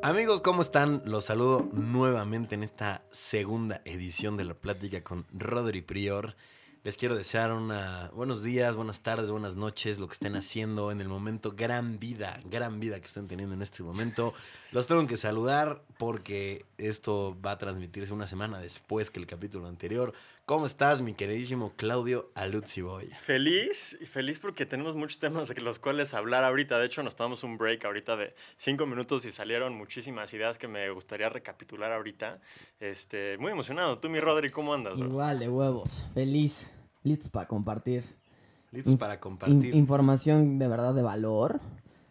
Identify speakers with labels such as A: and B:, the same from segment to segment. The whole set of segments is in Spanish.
A: Amigos, ¿cómo están? Los saludo nuevamente en esta segunda edición de la plática con Rodri Prior. Les quiero desear una buenos días, buenas tardes, buenas noches, lo que estén haciendo en el momento, gran vida, gran vida que estén teniendo en este momento. Los tengo que saludar porque esto va a transmitirse una semana después que el capítulo anterior. ¿Cómo estás, mi queridísimo Claudio Aluzzi Boy?
B: Feliz, y feliz porque tenemos muchos temas de los cuales hablar ahorita. De hecho, nos tomamos un break ahorita de cinco minutos y salieron muchísimas ideas que me gustaría recapitular ahorita. Este, muy emocionado. Tú, mi Rodri, ¿cómo andas? bro?
C: Igual, de huevos. Feliz. Listos para compartir.
A: Listos
C: Inf-
A: para
C: In-
A: compartir.
C: información de verdad de valor.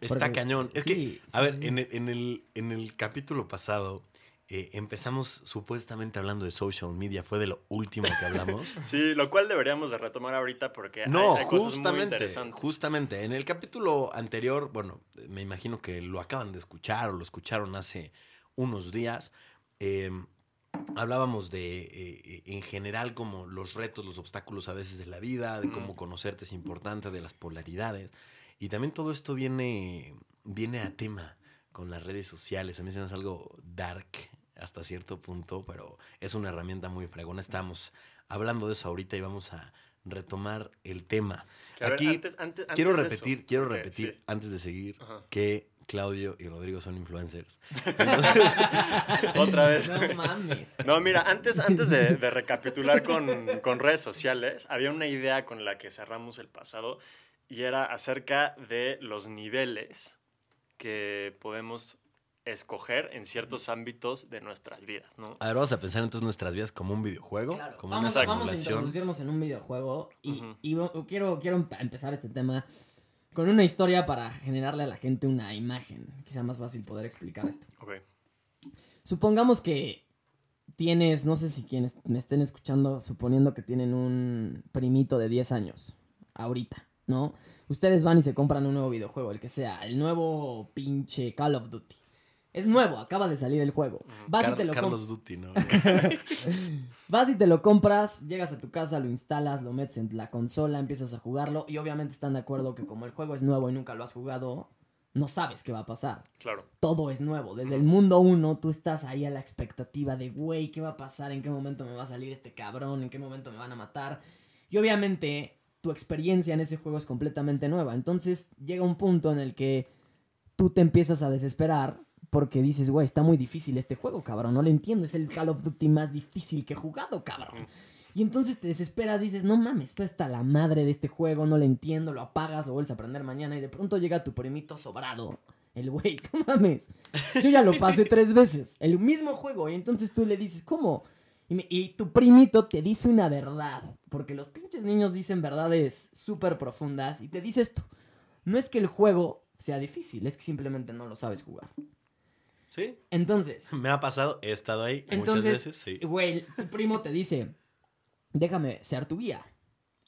A: Está
C: Porque-
A: cañón. Es
C: sí,
A: que, a ver,
C: sí.
A: en el, en el, en el capítulo pasado eh, empezamos supuestamente hablando de social media. Fue de lo último que hablamos.
B: Sí, lo cual deberíamos de retomar ahorita porque
A: No,
B: hay, cosas muy
A: justamente,
B: interesantes.
A: justamente. En el capítulo anterior, bueno, me imagino que lo acaban de escuchar o lo escucharon hace unos días. eh, hablábamos de, eh, eh, en general, como los retos, los obstáculos a veces de la vida, de cómo
B: Mm.
A: conocerte es importante, de las polaridades. Y también todo esto viene, viene a tema con las redes sociales. A mí se me hace algo dark hasta cierto punto, pero es una herramienta muy fregona. Estamos hablando de eso ahorita y vamos a retomar el tema.
B: Que, a ver,
A: Aquí
B: antes- antes-
A: quiero
B: antes
A: repetir, quiero repetir
B: sí.
A: antes de seguir
B: Ajá.
A: que Claudio y Rodrigo son influencers.
B: Otra vez.
C: No mames.
B: No, mira, antes, antes de, de recapitular con, con redes sociales, había una idea con la que cerramos el pasado y era acerca de los niveles que podemos escoger en ciertos ámbitos de nuestras vidas, ¿no?
A: A ver, vamos a pensar entonces nuestras vidas como un videojuego,
C: Claro,
A: como
C: vamos,
A: una
C: vamos a introducirnos en un videojuego y, quiero, quiero empe- empezar este tema con una historia para generarle a la gente una imagen. Sea más fácil poder explicar esto.
B: Ok.
C: Supongamos que tienes, no sé si quienes me estén escuchando, suponiendo que tienen un primito de 10 años, ahorita, ¿no? Ustedes van y se compran un nuevo videojuego, el que sea, el nuevo pinche Call of Duty. Es nuevo, acaba de salir el juego. Vas y
A: Car-
C: te lo
A: Carlos Duty, ¿no?
C: Vas y te lo compras, llegas a tu casa, lo instalas, lo metes en la consola, empiezas a jugarlo y obviamente están de acuerdo que como el juego es nuevo y nunca lo has jugado, no sabes qué va a pasar.
B: Claro.
C: Todo es nuevo. Desde el mundo 1 tú estás ahí a la expectativa de, güey, ¿qué va a pasar? ¿En qué momento me va a salir este cabrón? ¿En qué momento me van a matar? Y obviamente tu experiencia en ese juego es completamente nueva. Entonces llega un punto en el que tú te empiezas a desesperar porque dices, güey, está muy difícil este juego, cabrón. No lo entiendo. Es el Call of Duty más difícil que he jugado, cabrón. Y entonces te desesperas, dices, no mames, esto está la madre de este juego, no lo entiendo, lo apagas, lo vuelves a aprender mañana y de pronto llega tu primito sobrado. El güey, no mames. Yo ya lo pasé tres veces, el mismo juego. Y entonces tú le dices, ¿cómo? Y, y tu primito te dice una verdad, porque los pinches niños dicen verdades súper profundas y te dice esto. No es que el juego sea difícil, es que simplemente no lo sabes jugar.
A: Sí,
C: Entonces,
A: me ha pasado, he estado ahí muchas
C: entonces,
A: veces, sí.
C: güey, tu primo te dice, déjame ser tu guía.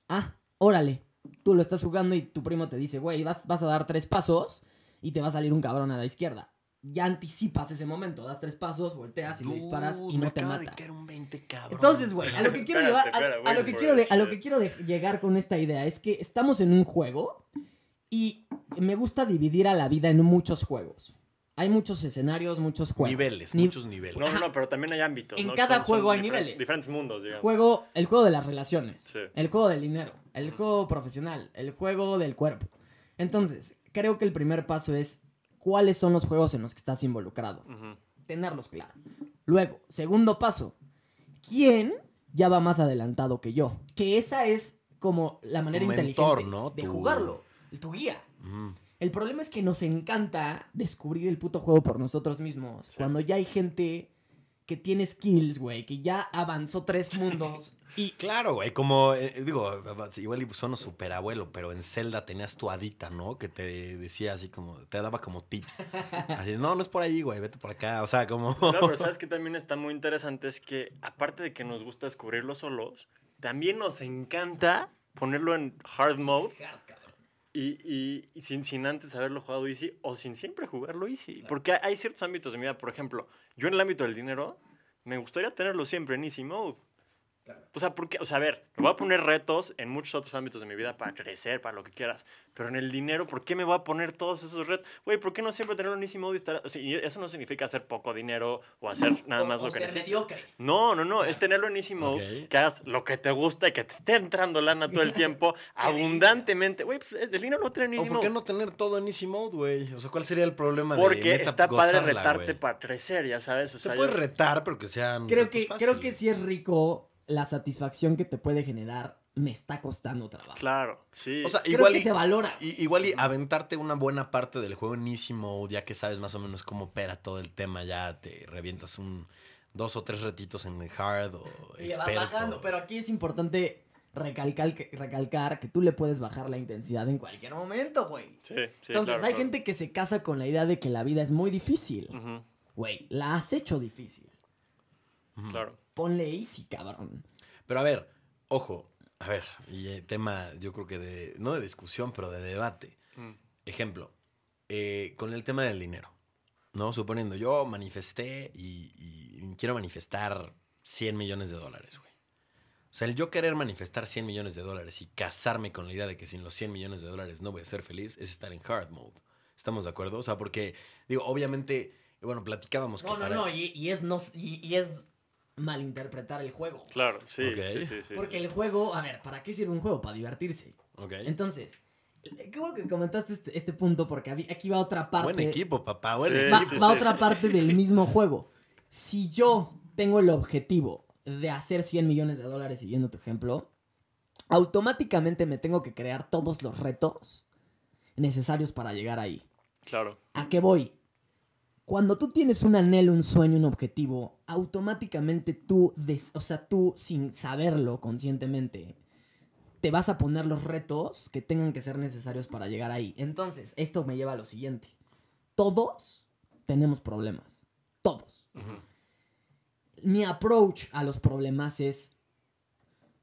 C: Ah, órale. Tú lo estás jugando y tu primo te dice, güey, vas, vas a dar tres pasos y te va a salir un cabrón a la izquierda. Ya anticipas ese momento, das tres pasos, volteas y le disparas
A: Dude,
C: y
A: me
C: no te mata.
A: de caer un 20, cabrón.
C: Entonces, güey, a lo que quiero llevar, a- lo que quiero de- a lo que quiero de- llegar con esta idea es que estamos en un juego y me gusta dividir a la vida en muchos juegos. Hay muchos escenarios, muchos juegos.
A: Niveles,
C: Ni-
A: muchos niveles.
B: No, no, no, pero también hay ámbitos.
C: En
B: ¿no?
C: cada
B: Son- son
C: juego hay
B: diferentes-
C: niveles.
B: Diferentes mundos, digamos.
C: Juego, el juego de las relaciones,
B: Sí.
C: el juego del dinero, el juego profesional, el juego del cuerpo. Entonces, creo que el primer paso es cuáles son los juegos en los que estás involucrado. Tenerlos claro. Luego, segundo paso, ¿quién ya va más adelantado que yo? Que esa es como la manera
A: Tu
C: inteligente
A: mentor, ¿no?
C: de
A: Tu-
C: jugarlo, tu guía.
A: Mm.
C: El problema es que nos encanta descubrir el puto juego por nosotros mismos.
B: Sí.
C: Cuando ya hay gente que tiene skills, güey, que ya avanzó tres mundos y
A: Claro, güey, como, eh, digo, igual y sueno super abuelo, pero en Zelda tenías tu hadita, ¿no? Que te decía así como, te daba como tips. Así, no, no es por ahí, güey, vete por acá, o sea, como...
B: No, pero sabes que también está muy interesante es que aparte de que nos gusta descubrirlo solos, también nos encanta ponerlo en hard mode y, y- y sin, sin antes haberlo jugado easy o sin siempre jugarlo easy. Porque hay ciertos ámbitos de mi vida, por ejemplo, yo en el ámbito del dinero me gustaría tenerlo siempre en easy mode. O sea, porque, o sea, a ver, me voy a poner retos en muchos otros ámbitos de mi vida para crecer, para lo que quieras. Pero en el dinero, ¿por qué me voy a poner todos esos retos? Güey, ¿por qué no siempre tener un easy mode y estar... O sea, y eso no significa hacer poco dinero o hacer nada
C: O-
B: más
C: o
B: lo que
C: ser mediocre.
B: No, no, no, es tenerlo en easy mode,
A: Ok.
B: que hagas lo que te gusta y que te esté entrando lana todo el tiempo, abundantemente. Güey, pues el dinero lo va a tener en
A: ¿O
B: easy
A: por qué
B: mode.
A: no tener todo en easy mode, güey? O sea, ¿cuál sería el problema de
B: Porque
A: neta,
B: está padre
A: gozarla,
B: retarte
A: güey?
B: para crecer, ya sabes. O
A: Se
B: sea,
A: puede
B: yo-
A: retar, pero que sean
C: Creo
A: retos
C: que, creo
A: fáciles.
C: que sí es rico la satisfacción que te puede generar. Me está costando trabajo.
B: Claro, sí.
A: O sea,
C: Creo
A: igual
C: que
A: y-
C: se valora.
A: y- igual y aventarte una buena parte del juego en easy mode, ya que sabes más o menos cómo opera todo el tema, ya te revientas un dos o tres retitos en el hard o
C: Y le vas
A: experto.
C: bajando, pero aquí es importante recalcar que, recalcar que tú le puedes bajar la intensidad en cualquier momento, güey.
B: sí, sí,
C: Entonces,
B: claro,
C: hay
B: claro.
C: gente que se casa con la idea de que la vida es muy difícil. Güey, la has hecho difícil.
B: Claro.
C: Ponle easy, cabrón.
A: Pero a ver, ojo, a ver, y eh, tema, yo creo que de, no de discusión, pero de debate.
B: Mm.
A: Ejemplo, eh, con el tema del dinero, ¿no? Suponiendo, yo manifesté y, y quiero manifestar 100 millones de dólares, güey. O sea, el yo querer manifestar 100 millones de dólares y casarme con la idea de que sin los 100 millones de dólares no voy a ser feliz es estar en hard mode. ¿Estamos de acuerdo? O sea, porque, digo, obviamente, bueno, platicábamos
C: No,
A: que
C: no,
A: para-
C: no, y, y es no y, y es malinterpretar el juego.
B: Claro, sí, sí, sí, sí.
C: Porque
B: sí.
C: el juego, a ver, ¿para qué sirve un juego? Para divertirse.
A: Ok.
C: Entonces, qué bueno que comentaste este, este punto porque aquí va otra parte.
A: Buen equipo, papá, buen
B: Sí,
A: equipo.
C: va,
B: sí,
C: va
B: sí.
C: otra parte del mismo juego. Si yo tengo el objetivo de hacer 100 millones de dólares siguiendo tu ejemplo, automáticamente me tengo que crear todos los retos necesarios para llegar ahí.
B: Claro.
C: ¿A qué voy? Cuando tú tienes un anhelo, un sueño, un objetivo, automáticamente tú, des- o sea, tú sin saberlo conscientemente, te vas a poner los retos que tengan que ser necesarios para llegar ahí. Entonces, esto me lleva a lo siguiente. Todos tenemos problemas. Todos. Mi approach a los problemas es,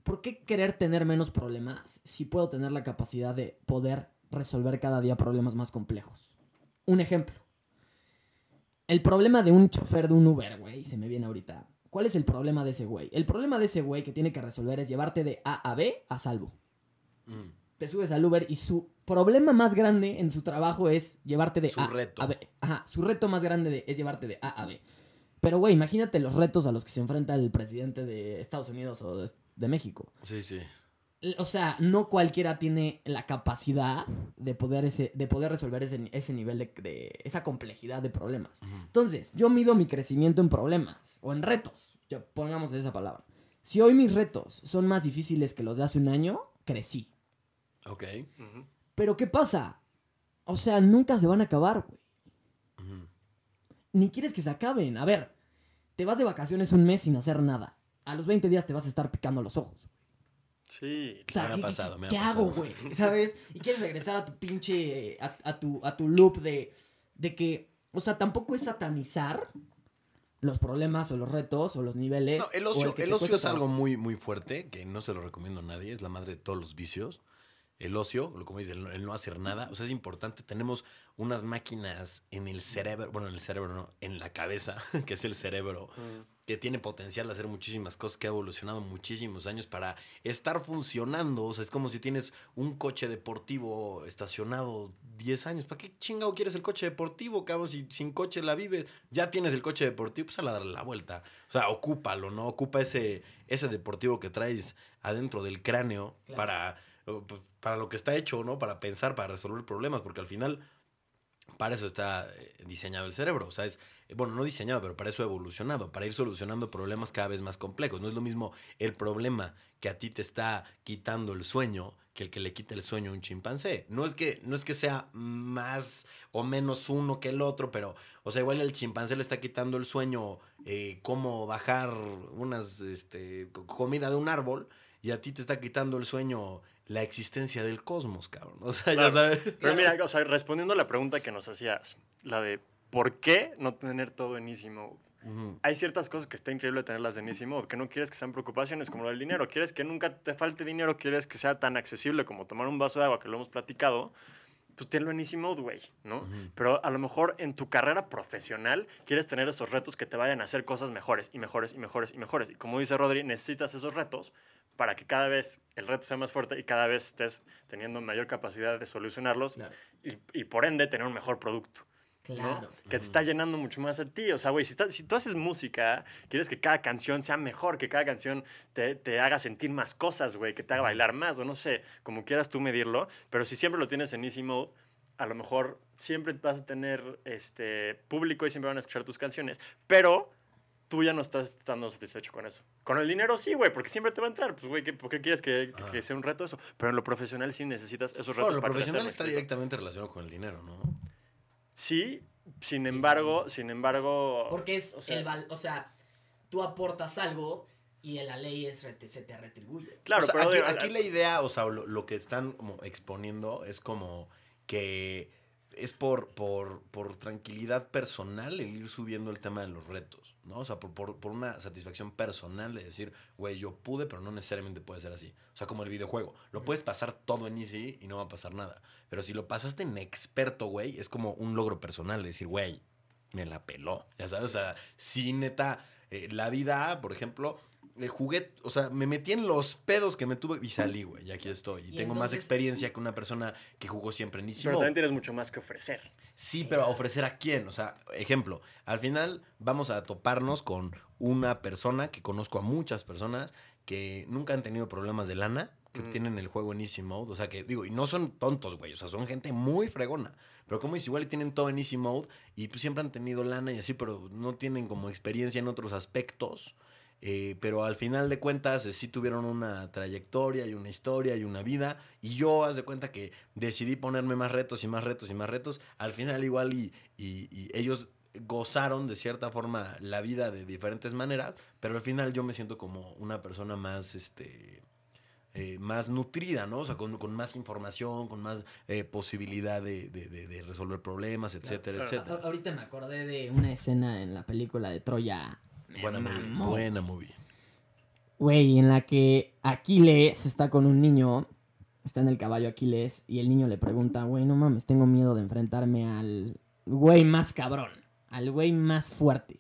C: ¿por qué querer tener menos problemas si puedo tener la capacidad de poder resolver cada día problemas más complejos? Un ejemplo. El problema de un chofer de un Uber, güey, se me viene ahorita. ¿Cuál es el problema de ese güey? El problema de ese güey que tiene que resolver es llevarte de A a B a salvo.
A: Mm.
C: Te subes al Uber y su problema más grande en su trabajo es llevarte de
A: Su
C: A
A: reto.
C: a B. Ajá, su reto más grande de- es llevarte de A a B. Pero, güey, imagínate los retos a los que se enfrenta el presidente de Estados Unidos o de, de México.
A: Sí, sí.
C: O sea, no cualquiera tiene la capacidad de poder, ese, de poder resolver ese, ese nivel de, de- esa complejidad de problemas. Entonces, yo mido mi crecimiento en problemas o en retos. Ya pongamos esa palabra. Si hoy mis retos son más difíciles que los de hace un año, crecí.
A: Ok.
C: Pero ¿qué pasa? O sea, nunca se van a acabar, güey. Ni quieres que se acaben. A ver, te vas de vacaciones un mes sin hacer nada. A los 20 días te vas a estar picando los ojos.
B: Sí.
C: O sea,
A: Me ha
C: ¿qué,
A: pasado,
C: qué-
A: me ha
C: qué
A: pasado.
C: hago, güey? ¿Sabes? Y quieres regresar a tu pinche. a, a tu, a tu loop de, de que. O sea, tampoco es satanizar los problemas o los retos o los niveles.
A: No, el ocio, el ocio es algo muy, muy fuerte que no se lo recomiendo a nadie. Es la madre de todos los vicios. El ocio, lo como dice, el el no hacer nada. O sea, es importante. Tenemos unas máquinas en el cerebro, bueno, en el cerebro no, en la cabeza, que es el cerebro, que tiene potencial de hacer muchísimas cosas, que ha evolucionado muchísimos años para estar funcionando. O sea, es como si tienes un coche deportivo estacionado 10 años. ¿Para qué chingado quieres el coche deportivo, cabrón? Si sin coche la vives, ya tienes el coche deportivo, pues a la darle la vuelta. O sea, ocúpalo, ¿no? Ocupa ese, ese deportivo que traes adentro del cráneo
C: Claro.
A: para, pues, para lo que está hecho, ¿no? Para pensar, para resolver problemas, porque al final para eso está eh, diseñado el cerebro. O sea, es, bueno, no diseñado, pero para eso ha evolucionado, para ir solucionando problemas cada vez más complejos. No es lo mismo el problema que a ti te está quitando el sueño que el que le quita el sueño a un chimpancé. No es que, no es que sea más o menos uno que el otro, pero, o sea, igual el chimpancé le está quitando el sueño eh, cómo bajar unas, este, co- comida de un árbol y a ti te está quitando el sueño la existencia del cosmos, cabrón. O sea,
B: Claro.
A: ya sabes.
B: Pero mira, o sea, respondiendo a la pregunta que nos hacías, la de ¿por qué no tener todo en easy mode? Hay ciertas cosas que está increíble tenerlas en easy mode, que no quieres que sean preocupaciones como lo del dinero, quieres que nunca te falte dinero, quieres que sea tan accesible como tomar un vaso de agua, que lo hemos platicado, pues tenlo en easy mode, güey, ¿no? Pero a lo mejor en tu carrera profesional quieres tener esos retos que te vayan a hacer cosas mejores y mejores y mejores y mejores. Y como dice Rodri, necesitas esos retos para que cada vez el reto sea más fuerte y cada vez estés teniendo mayor capacidad de solucionarlos
C: Claro.
B: y, y por ende tener un mejor producto. ¿No?
C: Claro.
B: Que te está llenando mucho más a ti. O sea, güey, si, si tú haces música, quieres que cada canción sea mejor, que cada canción te, te haga sentir más cosas, güey, que te haga bailar más, o no sé, como quieras tú medirlo. Pero si siempre lo tienes en easy mode, a lo mejor siempre vas a tener este público y siempre van a escuchar tus canciones, pero tú ya no estás estando satisfecho con eso. Con el dinero sí, güey, porque siempre te va a entrar. Pues, güey, ¿qué- ¿por qué quieres que, que- que sea un reto eso? Pero en lo profesional sí necesitas esos retos
A: Bueno, lo
B: para
A: profesional
B: crecer,
A: está directamente relacionado con el dinero, ¿no?
B: Sí, sin embargo, sin embargo...
C: Porque es
B: o sea,
C: el val, o sea, tú aportas algo y en la ley es rete- se te retribuye.
B: Claro,
A: O sea,
B: pero
A: aquí,
B: digo,
A: aquí la idea, o sea, lo, lo que están como exponiendo es como que es por, por, por tranquilidad personal el ir subiendo el tema de los retos, ¿no? O sea, por, por, por una satisfacción personal de decir, güey, yo pude, pero no necesariamente puede ser así. O sea, como el videojuego. Lo puedes pasar todo en easy y no va a pasar nada. Pero si lo pasaste en experto, güey, es como un logro personal de decir, güey, me la peló. Ya sabes, o sea, sí, neta, eh, la vida, por ejemplo, eh, jugué, o sea, me metí en los pedos que me tuve y salí, güey, y aquí estoy. Y,
C: Y
A: tengo más experiencia que una persona que jugó siempre en Easy
B: pero también tienes mucho más que ofrecer.
A: Sí, pero a ofrecer a quién. O sea, ejemplo, al final vamos a toparnos con una persona que conozco a muchas personas que nunca han tenido problemas de lana, que tienen el juego en Easy Mode. O sea, que digo, y no son tontos, güey. O sea, son gente muy fregona. Pero como dice, igual y tienen todo en Easy Mode y pues siempre han tenido lana y así, pero no tienen como experiencia en otros aspectos. Eh, pero al final de cuentas eh, sí tuvieron una trayectoria y una historia y una vida. Y yo, haz de cuenta que decidí ponerme más retos y más retos y más retos. Al final igual y, y- y ellos gozaron de cierta forma la vida de diferentes maneras. Pero al final yo me siento como una persona más, este... eh, más nutrida, ¿no? O sea, con, con más información, con más eh, posibilidad de, de- de- de resolver problemas, etcétera,
B: claro.
A: etcétera.
C: A- ahorita me acordé de una escena en la película de Troya.
A: Buena movie. Buena movie.
C: Güey, en la que Aquiles está con un niño, está en el caballo Aquiles, y el niño le pregunta, güey, no mames, tengo miedo de enfrentarme al güey más cabrón, al güey más fuerte.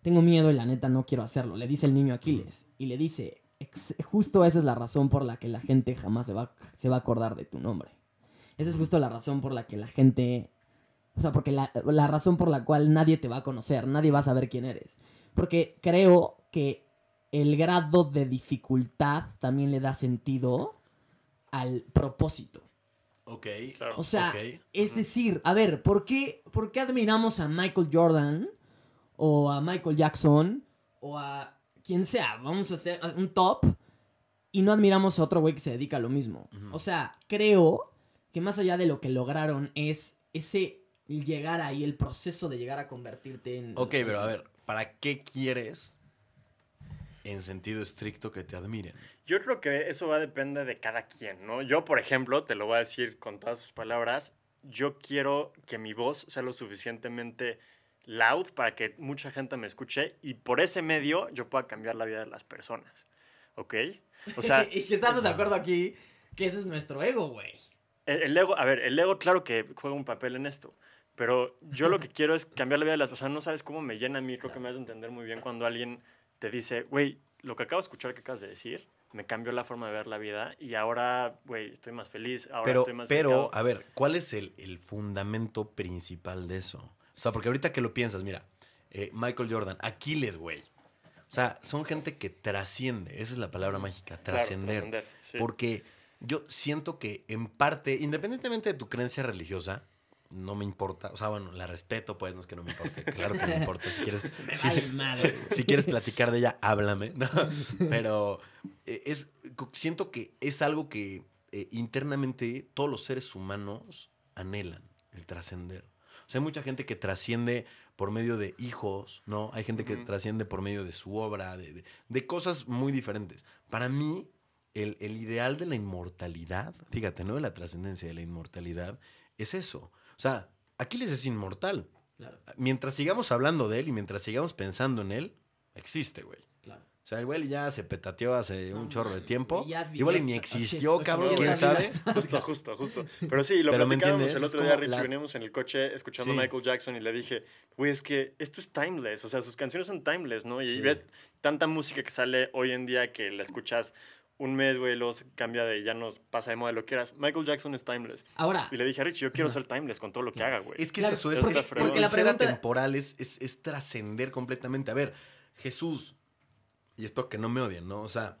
C: Tengo miedo y la neta no quiero hacerlo, le dice el niño Aquiles, y le dice, "Ex- justo esa es la razón por la que la gente jamás se va, se va a acordar de tu nombre. Esa es justo la razón por la que la gente... O sea, porque la, la razón por la cual nadie te va a conocer, nadie va a saber quién eres. Porque creo que el grado de dificultad también le da sentido al propósito.
A: Ok.
B: Claro.
C: O sea, es decir, a ver, ¿por qué, ¿por qué admiramos a Michael Jordan o a Michael Jackson o a quien sea? Vamos a hacer un top y no admiramos a otro güey que se dedica a lo mismo. O sea, creo que más allá de lo que lograron es ese llegar ahí, el proceso de llegar a convertirte en...
A: Ok, pero a ver, ¿para qué quieres en sentido estricto que te admiren?
B: Yo creo que eso va a depender de cada quien, ¿no? Yo, por ejemplo, te lo voy a decir con todas sus palabras, yo quiero que mi voz sea lo suficientemente loud para que mucha gente me escuche y por ese medio yo pueda cambiar la vida de las personas, ¿ok? O sea,
C: y que estamos de acuerdo aquí que eso es nuestro ego, güey.
B: el, el ego, a ver, el ego claro que juega un papel en esto, pero yo lo que quiero es cambiar la vida de las personas. No sabes cómo me llena a mí, creo que me vas a entender muy bien cuando alguien te dice, güey, lo que acabo de escuchar que acabas de decir me cambió la forma de ver la vida y ahora, güey, estoy más feliz, ahora
A: Pero,
B: estoy más
A: pero
B: dedicado".
A: a ver, ¿cuál es el, el fundamento principal de eso? O sea, porque ahorita que lo piensas, mira, eh, Michael Jordan, Aquiles, güey. O sea, son gente que trasciende, esa es la palabra mágica,
B: Claro,
A: trascender.
B: trascender, sí.
A: Porque yo siento que en parte, independientemente de tu creencia religiosa, no me importa, o sea, bueno, la respeto, pues no es que no me importe, claro que me importa, si quieres,
C: Me
A: si-
C: vale madre.
A: si quieres platicar de ella, háblame. ¿no? Pero eh, es, siento que es algo que eh, internamente todos los seres humanos anhelan, el trascender. O sea, hay mucha gente que trasciende por medio de hijos, ¿no? Hay gente que trasciende por medio de su obra, de, de- de cosas muy diferentes. Para mí, el, el ideal de la inmortalidad, fíjate, ¿no? De la trascendencia de la inmortalidad, es eso. O sea, Aquiles es inmortal.
C: Claro,
A: Mientras sigamos hablando de él y mientras sigamos pensando en él, existe, güey.
C: claro.
A: O sea, igual y ya se petateó hace un chorro de tiempo.
C: güey, ya
A: Igual y
C: vivió
A: ni existió,
C: ocho-
A: cabrón, quién sabe.
B: Justo, justo, justo. Pero sí, lo
A: Pero ¿me
B: platicábamos
A: entiendes?
B: el
A: Es
B: otro día, Richie,
A: la-
B: veníamos en el coche escuchando
A: Sí.
B: a Michael Jackson y le dije, güey, es que esto es timeless, o sea, sus canciones son timeless, ¿no? Y
A: Sí.
B: ves tanta música que sale hoy en día que la escuchas un mes, güey, se cambia de ya nos pasa de moda lo que quieras. Michael Jackson es timeless.
C: Ahora,
B: Y le dije a Richie, yo quiero ser timeless con todo lo que haga, güey.
A: Es que
C: Claro,
A: es eso, es,
B: porque-
A: es-
B: porque
A: el
C: la
A: ser
C: pregunta-
A: atemporal es, es, es trascender completamente. A ver, Jesús, y espero que no me odien, ¿no? O sea,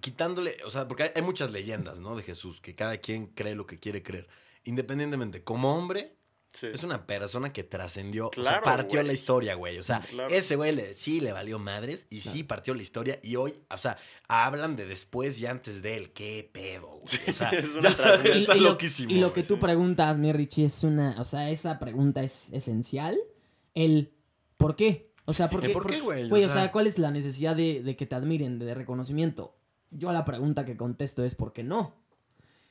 A: quitándole, o sea, porque hay, hay muchas leyendas, ¿no? De Jesús, que cada quien cree lo que quiere creer. Independientemente, como hombre,
B: Sí.
A: es una persona que trascendió, o sea, partió
B: güey.
A: la historia, güey. O sea,
B: Claro.
A: ese güey le- sí le valió madres y sí partió la historia. Y hoy, o sea, hablan de después y antes de él. ¿Qué pedo, güey? O sea,
B: es una
A: ya sabes,
B: trascendencia.
A: está
C: y, y lo,
A: loquísimo.
C: y lo que tú preguntas, mi Richie, es una. O sea, esa pregunta es esencial. El ¿por qué? O sea, ¿por
A: ¿El
C: qué?
A: por qué, güey? O
C: Güey, o
A: sea-
C: sea, ¿cuál es la necesidad de, de que te admiren, de reconocimiento? Yo la pregunta que contesto es ¿por qué no?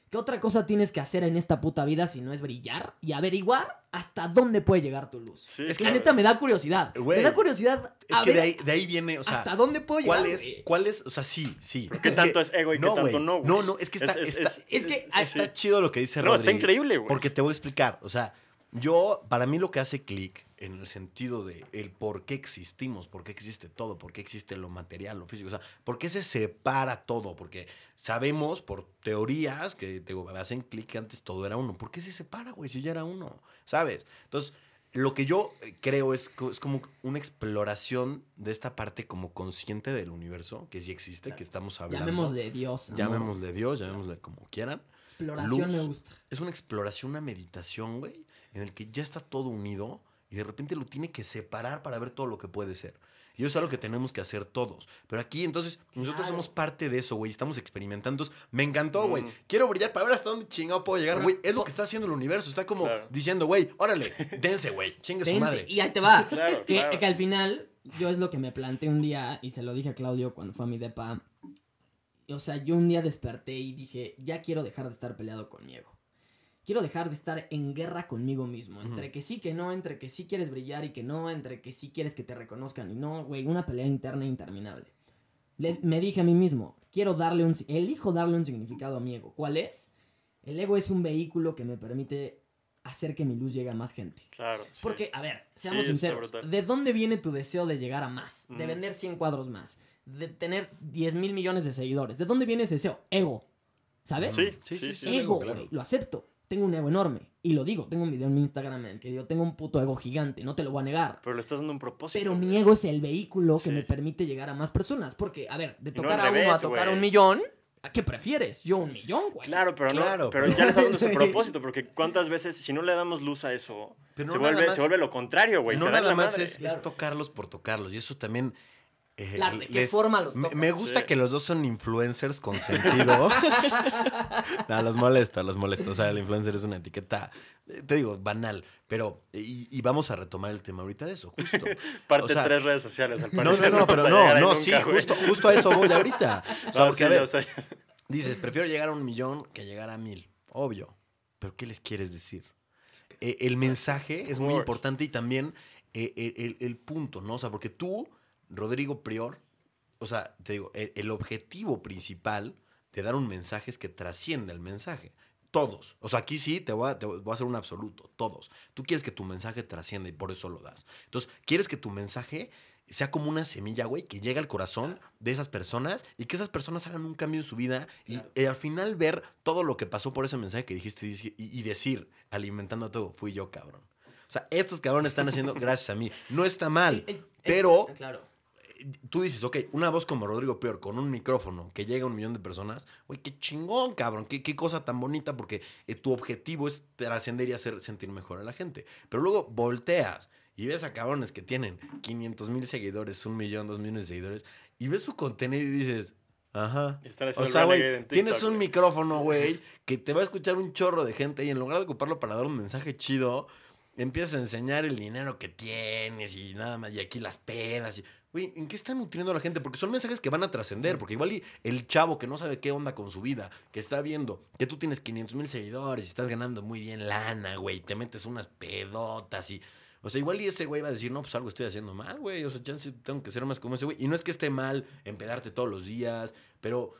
C: ¿Qué otra cosa tienes que hacer en esta puta vida si no es brillar y averiguar hasta dónde puede llegar tu luz?
B: Sí,
C: es que la neta me da curiosidad. Me da curiosidad
A: Es que de ahí, de ahí viene, o sea,
C: hasta dónde puedo llegar.
A: ¿cuál es, cuál es, o sea, sí, sí.
B: ¿Qué tanto es ego y qué tanto no?
A: No, no, es que está,
B: Es- es-
A: está,
B: es-
C: Es que
B: sí,
A: está
B: sí.
A: chido lo que dice
B: No, está increíble, güey.
A: Porque te voy a explicar, o sea, yo, para mí lo que hace clic en el sentido de el por qué existimos, por qué existe todo, por qué existe lo material, lo físico, o sea, por qué se separa todo, porque sabemos por teorías que te hacen clic que antes todo era uno, ¿por qué se separa, güey, si ya era uno? ¿Sabes? Entonces, lo que yo eh, creo es, co- es como una exploración de esta parte como consciente del universo, que sí existe, que estamos hablando.
C: Llamémosle Dios. amor.
A: Llamémosle Dios, llamémosle como quieran.
C: Exploración me gusta.
A: Es una exploración, una meditación, güey, en el que ya está todo unido y de repente lo tiene que separar para ver todo lo que puede ser. Y eso es algo que tenemos que hacer todos. Pero aquí, entonces, nosotros
C: Claro.
A: somos parte de eso, güey. Estamos experimentando. Entonces, me encantó, güey.
B: Mm.
A: Quiero brillar para ver hasta dónde chingado puedo llegar, güey. Es lo que está haciendo el universo. Está como
B: Claro.
A: diciendo, güey, órale, dense, güey. Chingue su
C: Dense,
A: madre.
C: Y ahí te va.
B: Claro,
C: que,
B: claro.
C: que al final, yo es lo que me planteé un día y se lo dije a Claudio cuando fue a mi depa. O sea, yo un día desperté y dije, ya quiero dejar de estar peleado con mi ego. Quiero dejar de estar en guerra conmigo mismo. Entre
A: Ujú.
C: que sí, que no, entre que sí quieres brillar y que no, entre que sí quieres que te reconozcan y no, güey, una pelea interna interminable. Le- me dije a mí mismo, quiero darle un, elijo darle un significado a mi ego. ¿Cuál es? El ego es un vehículo que me permite hacer que mi luz llegue a más gente.
B: Claro. sí.
C: Porque, a ver, seamos
B: Sí,
C: sinceros. ¿De dónde viene tu deseo de llegar a más? De
B: Mm.
C: vender 100 cuadros más. De tener 10 mil millones de seguidores. ¿De dónde viene ese deseo? Ego. ¿Sabes?
B: Sí,
A: Sí, sí,
B: sí,
C: ego,
A: claro.
C: güey. Lo acepto. Tengo un ego enorme. Y lo digo. Tengo un video en mi Instagram en el que digo, tengo un puto ego gigante. No te lo voy a negar.
B: Pero le estás dando un propósito.
C: Pero mi ego es el vehículo que
B: Sí.
C: me permite llegar a más personas. Porque, a ver, de tocar a uno a tocar a
B: güey.
C: un millón, ¿a qué prefieres? Yo un millón, güey.
B: Claro, pero
A: Claro,
B: no. Pero
A: pero-
B: ya le estás dando su propósito, porque cuántas veces, si no le damos luz a eso,
A: Pero
B: se,
A: no
B: vuelve,
A: más-
B: se vuelve lo contrario, güey.
A: no nada
B: la
A: más
B: madre.
A: es, es tocarlos por tocarlos. Y eso también. Eh,
C: Claro, ¿de qué forma los
A: me,
C: tocas?
A: me gusta
B: Sí.
A: que los dos son influencers con sentido. no, los molesta, los molesta. O sea, el influencer es una etiqueta, eh, te digo, banal. Pero, y, y vamos a retomar el tema ahorita de eso, justo.
B: Parte
A: o sea,
B: tres redes sociales, al
A: No,
B: parecer.
A: no, no, pero no,
B: ahí
A: no,
B: nunca,
A: sí,
B: güey.
A: justo, justo a eso voy ahorita. O sea,
B: No,
A: porque,
B: sí,
A: a ver. Dices, prefiero llegar a un millón que llegar a mil. Obvio. Pero ¿qué les quieres decir? Eh, el mensaje es muy importante y también eh, el, el- el punto, ¿no? O sea, porque tú, Rodrigo Prior, o sea, te digo, el, el objetivo principal de dar un mensaje es que trascienda el mensaje. Todos. O sea, aquí sí te voy, a, te voy a hacer un absoluto. Todos. Tú quieres que tu mensaje trascienda y por eso lo das. Entonces, quieres que tu mensaje sea como una semilla, güey, que llega al corazón de esas personas y que esas personas hagan un cambio en su vida y al final ver todo lo que pasó por ese mensaje que dijiste y, y decir, alimentando todo, fui yo, cabrón. O sea, estos cabrones están haciendo gracias a mí. No está mal,
C: El- el- el-
A: pero
C: Claro.
A: Tú dices, ok, una voz como Rodrigo Peor con un micrófono que llega a un millón de personas, güey, qué chingón, cabrón, qué, qué cosa tan bonita, porque eh, tu objetivo es trascender y hacer sentir mejor a la gente. Pero luego volteas y ves a cabrones que tienen 500 mil seguidores, un millón, dos millones de seguidores, y ves su contenido y dices, ajá. O sea, güey, tienes un micrófono, güey, que te va a escuchar un chorro de gente y en lugar de ocuparlo para dar un mensaje chido, empiezas a enseñar el dinero que tienes y nada más, y aquí las pedas y... Güey, ¿en qué está nutriendo a la gente? Porque son mensajes que van a trascender, porque igual y el chavo que no sabe qué onda con su vida, que está viendo que tú tienes 500 mil seguidores y estás ganando muy bien lana, güey, te metes unas pedotas y... O sea, igual y ese güey va a decir, no, pues algo estoy haciendo mal, güey. O sea, chance tengo que ser más como ese güey. Y no es que esté mal empedarte todos los días, pero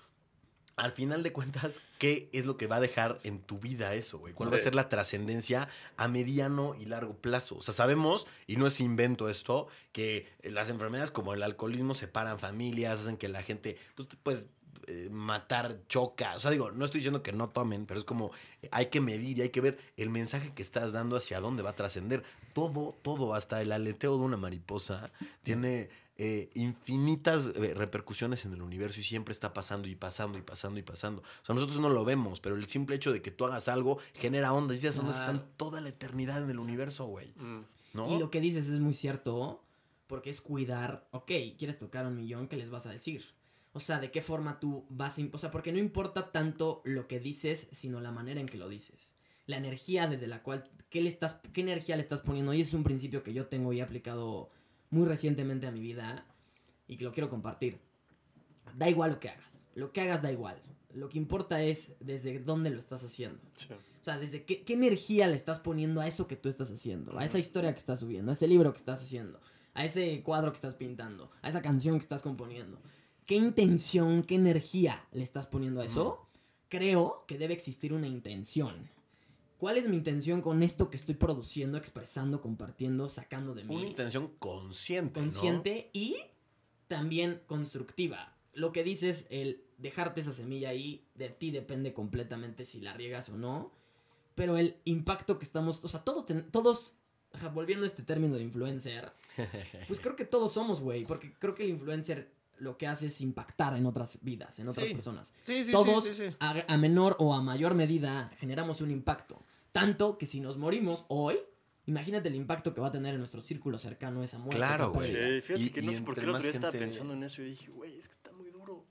A: al final de cuentas, ¿qué es lo que va a dejar en tu vida eso, güey? ¿Cuál va a ser la trascendencia a mediano y largo plazo? O sea, sabemos, y no es invento esto, que las enfermedades como el alcoholismo separan familias, hacen que la gente, pues, pues eh, matar choca. O sea, digo, no estoy diciendo que no tomen, pero es como eh, hay que medir y hay que ver el mensaje que estás dando hacia dónde va a trascender. Todo, todo, hasta el aleteo de una mariposa tiene eh, infinitas eh, repercusiones en el universo y siempre está pasando y pasando y pasando y pasando. O sea, nosotros no lo vemos, pero el simple hecho de que tú hagas algo genera ondas y esas ondas
C: Claro.
A: están toda la eternidad en el universo, güey.
B: Mm.
A: ¿No?
C: Y lo que dices es muy cierto, porque es cuidar, ok, quieres tocar un millón, ¿qué les vas a decir? O sea, ¿de qué forma tú vas a... O sea, porque no importa tanto lo que dices, sino la manera en que lo dices. La energía desde la cual... ¿Qué, le estás, qué energía le estás poniendo? Y ese es un principio que yo tengo y he aplicado muy recientemente a mi vida y que lo quiero compartir. Da igual lo que hagas. Lo que hagas da igual. Lo que importa es desde dónde lo estás haciendo.
B: Sí.
C: O sea, desde qué, qué energía le estás poniendo a eso que tú estás haciendo, a esa historia que estás subiendo, a ese libro que estás haciendo, a ese cuadro que estás pintando, a esa canción que estás componiendo. ¿Qué intención, qué energía le estás poniendo a eso? Creo que debe existir una intención. ¿Cuál es mi intención con esto que estoy produciendo, expresando, compartiendo, sacando de mí?
A: Una intención consciente. ¿no?
C: consciente y también constructiva. Lo que dices, el dejarte esa semilla ahí, de ti depende completamente si la riegas o no. Pero el impacto que estamos, o sea, todo ten- todos, volviendo a este término de influencer, pues creo que todos somos, güey, porque creo que el influencer lo que hace es impactar en otras vidas, en otras
A: Sí.
C: personas.
A: Sí, sí,
C: todos. A, a menor o a mayor medida, generamos un impacto. Tanto que si nos morimos hoy, imagínate el impacto que va a tener en nuestro círculo cercano esa muerte.
A: Claro,
C: esa
A: güey.
B: Sí, fíjate
A: Y-
B: que no sé por qué el otro día estaba pensando en eso y dije, güey, es que está muy duro.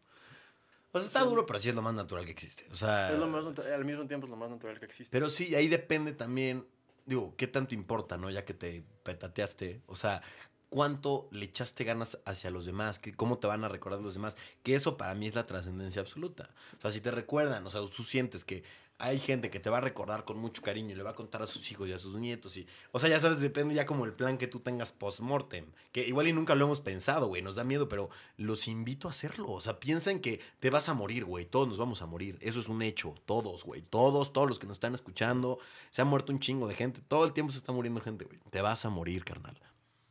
A: O sea, está duro, pero sí es lo más natural que existe. O sea,
B: Es lo más al mismo tiempo es lo más natural que existe.
A: Pero sí, ahí depende también, digo, qué tanto importa, ¿no? Ya que te petateaste. O sea, cuánto le echaste ganas hacia los demás, que cómo te van a recordar los demás, que eso para mí es la trascendencia absoluta. O sea, si te recuerdan, o sea, tú sientes que hay gente que te va a recordar con mucho cariño y le va a contar a sus hijos y a sus nietos y, o sea, ya sabes, depende ya como el plan que tú tengas post-mortem, que igual y nunca lo hemos pensado, güey, nos da miedo, pero los invito a hacerlo, o sea, piensen que te vas a morir, güey, todos nos vamos a morir, eso es un hecho, todos, güey, todos, todos los que nos están escuchando, se ha muerto un chingo de gente, todo el tiempo se está muriendo gente, güey, te vas a morir, carnal.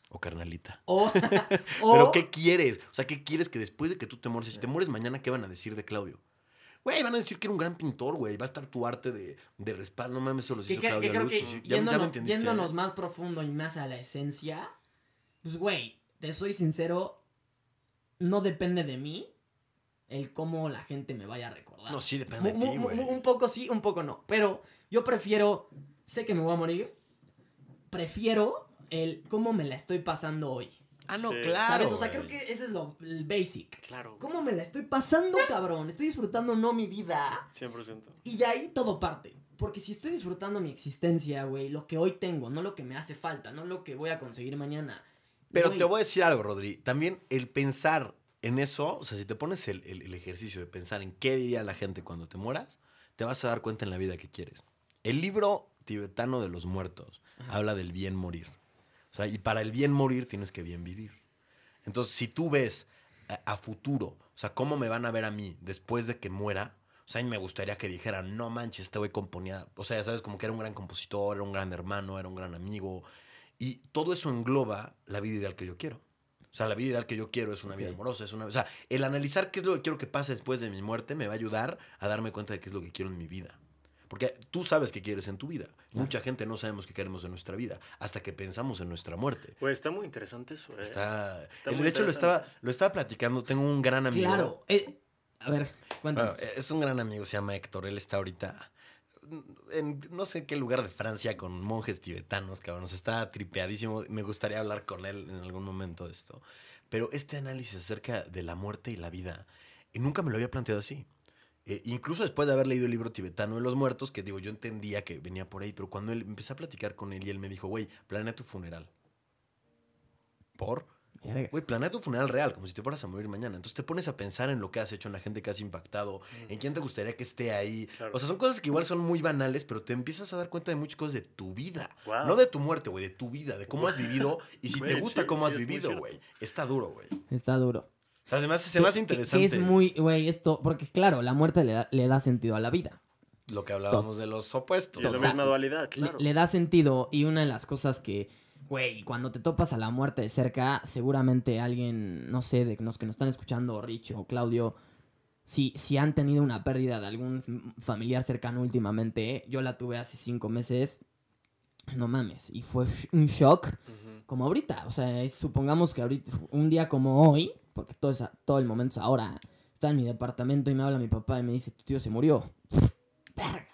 A: O carnalita.
C: O,
A: Pero ¿qué quieres? O sea, ¿qué quieres que después de que tú te mueres, si te mueres mañana, ¿qué van a decir de Claudio? Güey, van a decir que era un gran pintor, güey. Va a estar tu arte de, de respaldo. No mames, eso lo
C: que,
A: hizo Claudio
C: creo que
A: Sí, sí, ya- ya, me
C: yéndonos, yéndonos más profundo y más a la esencia, pues güey, te soy sincero, no depende de mí el cómo la gente me vaya a recordar.
A: No, sí depende
C: Mu-
A: de ti, güey.
C: Un poco sí, un poco no. Pero yo prefiero, sé que me voy a morir, prefiero el cómo me la estoy pasando hoy.
A: Ah, no,
B: Sí.
A: claro.
C: ¿Sabes? O sea,
A: güey.
C: creo que ese es lo el basic.
B: Claro.
C: ¿Cómo me la estoy pasando, cabrón? Estoy disfrutando no mi vida.
B: 100%.
C: Y de ahí todo parte. Porque si estoy disfrutando mi existencia, güey, lo que hoy tengo, no lo que me hace falta, no lo que voy a conseguir mañana.
A: Pero
C: güey,
A: te voy a decir algo, Rodri. También el pensar en eso, o sea, si te pones el, el- el ejercicio de pensar en qué diría la gente cuando te mueras, te vas a dar cuenta en la vida que quieres. El libro tibetano de los muertos habla del bien morir. O sea, y para el bien morir tienes que bien vivir. Entonces, si tú ves a, a futuro, o sea, cómo me van a ver a mí después de que muera, o sea, a mí me gustaría que dijeran, no manches, este güey componía, o sea, ya sabes, como que era un gran compositor, era un gran hermano, era un gran amigo, y todo eso engloba la vida ideal que yo quiero. O sea, la vida ideal que yo quiero es una vida amorosa, es una... O sea, el analizar qué es lo que quiero que pase después de mi muerte me va a ayudar a darme cuenta de qué es lo que quiero en mi vida. Porque tú sabes qué quieres en tu vida. Mucha gente no sabemos qué queremos en nuestra vida hasta que pensamos en nuestra muerte.
B: Güey, está muy interesante eso, eh.
A: Está,
B: Está
A: el-
B: muy
A: de hecho, lo estaba, lo estaba platicando. Tengo un gran amigo.
C: Claro. eh, a ver,
A: Bueno,
C: cuéntanos.
A: es un gran amigo, se llama Héctor. Él está ahorita en no sé qué lugar de Francia con monjes tibetanos, cabrón. Se está tripeadísimo. Me gustaría hablar con él en algún momento de esto. Pero este análisis acerca de la muerte y la vida, nunca me lo había planteado así. Eh, incluso después de haber leído el libro tibetano de los muertos, que digo, yo entendía que venía por ahí, pero cuando él empecé a platicar con él y él me dijo, güey, planea tu funeral. ¿Por? Güey, planea tu funeral real, como si te fueras a morir mañana. Entonces te pones a pensar en lo que has hecho, en la gente que has impactado, en quién te gustaría que esté ahí.
B: Claro.
A: O sea, son cosas que igual son muy banales, pero te empiezas a dar cuenta de muchas cosas de tu vida.
B: Wow.
A: No de tu muerte, güey, de tu vida, de cómo has vivido y si te gusta
B: sí,
A: cómo
B: sí,
A: has vivido, güey. Está duro, güey.
C: Está duro.
A: O sea, se me hace, se me hace
C: Que-
A: interesante
C: es muy, güey, esto, porque claro, la muerte le da, le da sentido a la vida.
A: lo que hablábamos de los opuestos.
B: Y es la misma dualidad,
C: Le-
B: claro.
C: Le, da sentido y una de las cosas que, güey, cuando te topas a la muerte de cerca, seguramente alguien, no sé, de los que nos están escuchando, Rich o Claudio, si, si han tenido una pérdida de algún familiar cercano últimamente, yo la tuve hace cinco meses, no mames, y fue un shock como ahorita, o sea, supongamos que ahorita, un día como hoy, porque todo, es a- todo el momento es ahora, está en mi departamento y me habla mi papá y me dice, tu tío se murió. Verga.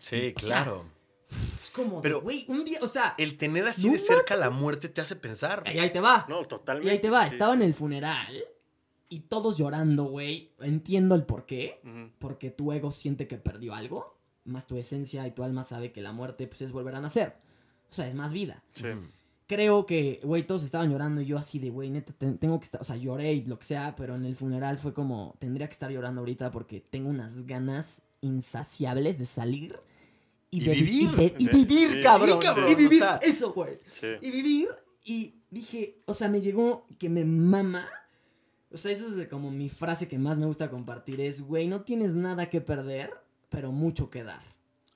A: Sí,
C: O sea,
A: claro.
C: Es como,
A: Pero-
C: güey, un día, o sea,
A: El tener así de cerca la muerte te hace pensar.
C: y ahí te va.
B: No,
C: y
B: totalmente.
C: ahí te va,
B: sí,
C: estaba
B: sí.
C: en el funeral y todos llorando, güey. Entiendo el por qué, porque tu ego siente que perdió algo, más tu esencia y tu alma sabe que la muerte pues es volver a nacer. O sea, es más vida.
B: Sí.
C: Creo que, güey, todos estaban llorando y yo así de, güey, neta, te- tengo que estar, o sea, lloré y lo que sea, pero en el funeral fue como, tendría que estar llorando ahorita porque tengo unas ganas insaciables de salir y,
A: Y
C: de
A: vivir.
C: y de- y
B: Sí,
C: vivir,
B: sí,
C: cabrón.
A: sí, cabrón,
C: Y vivir
A: o sea,
C: eso, güey.
B: Sí.
C: Y vivir y dije, o sea, me llegó que me mama. O sea, eso es como mi frase que más me gusta compartir es, güey, no tienes nada que perder, pero mucho que dar.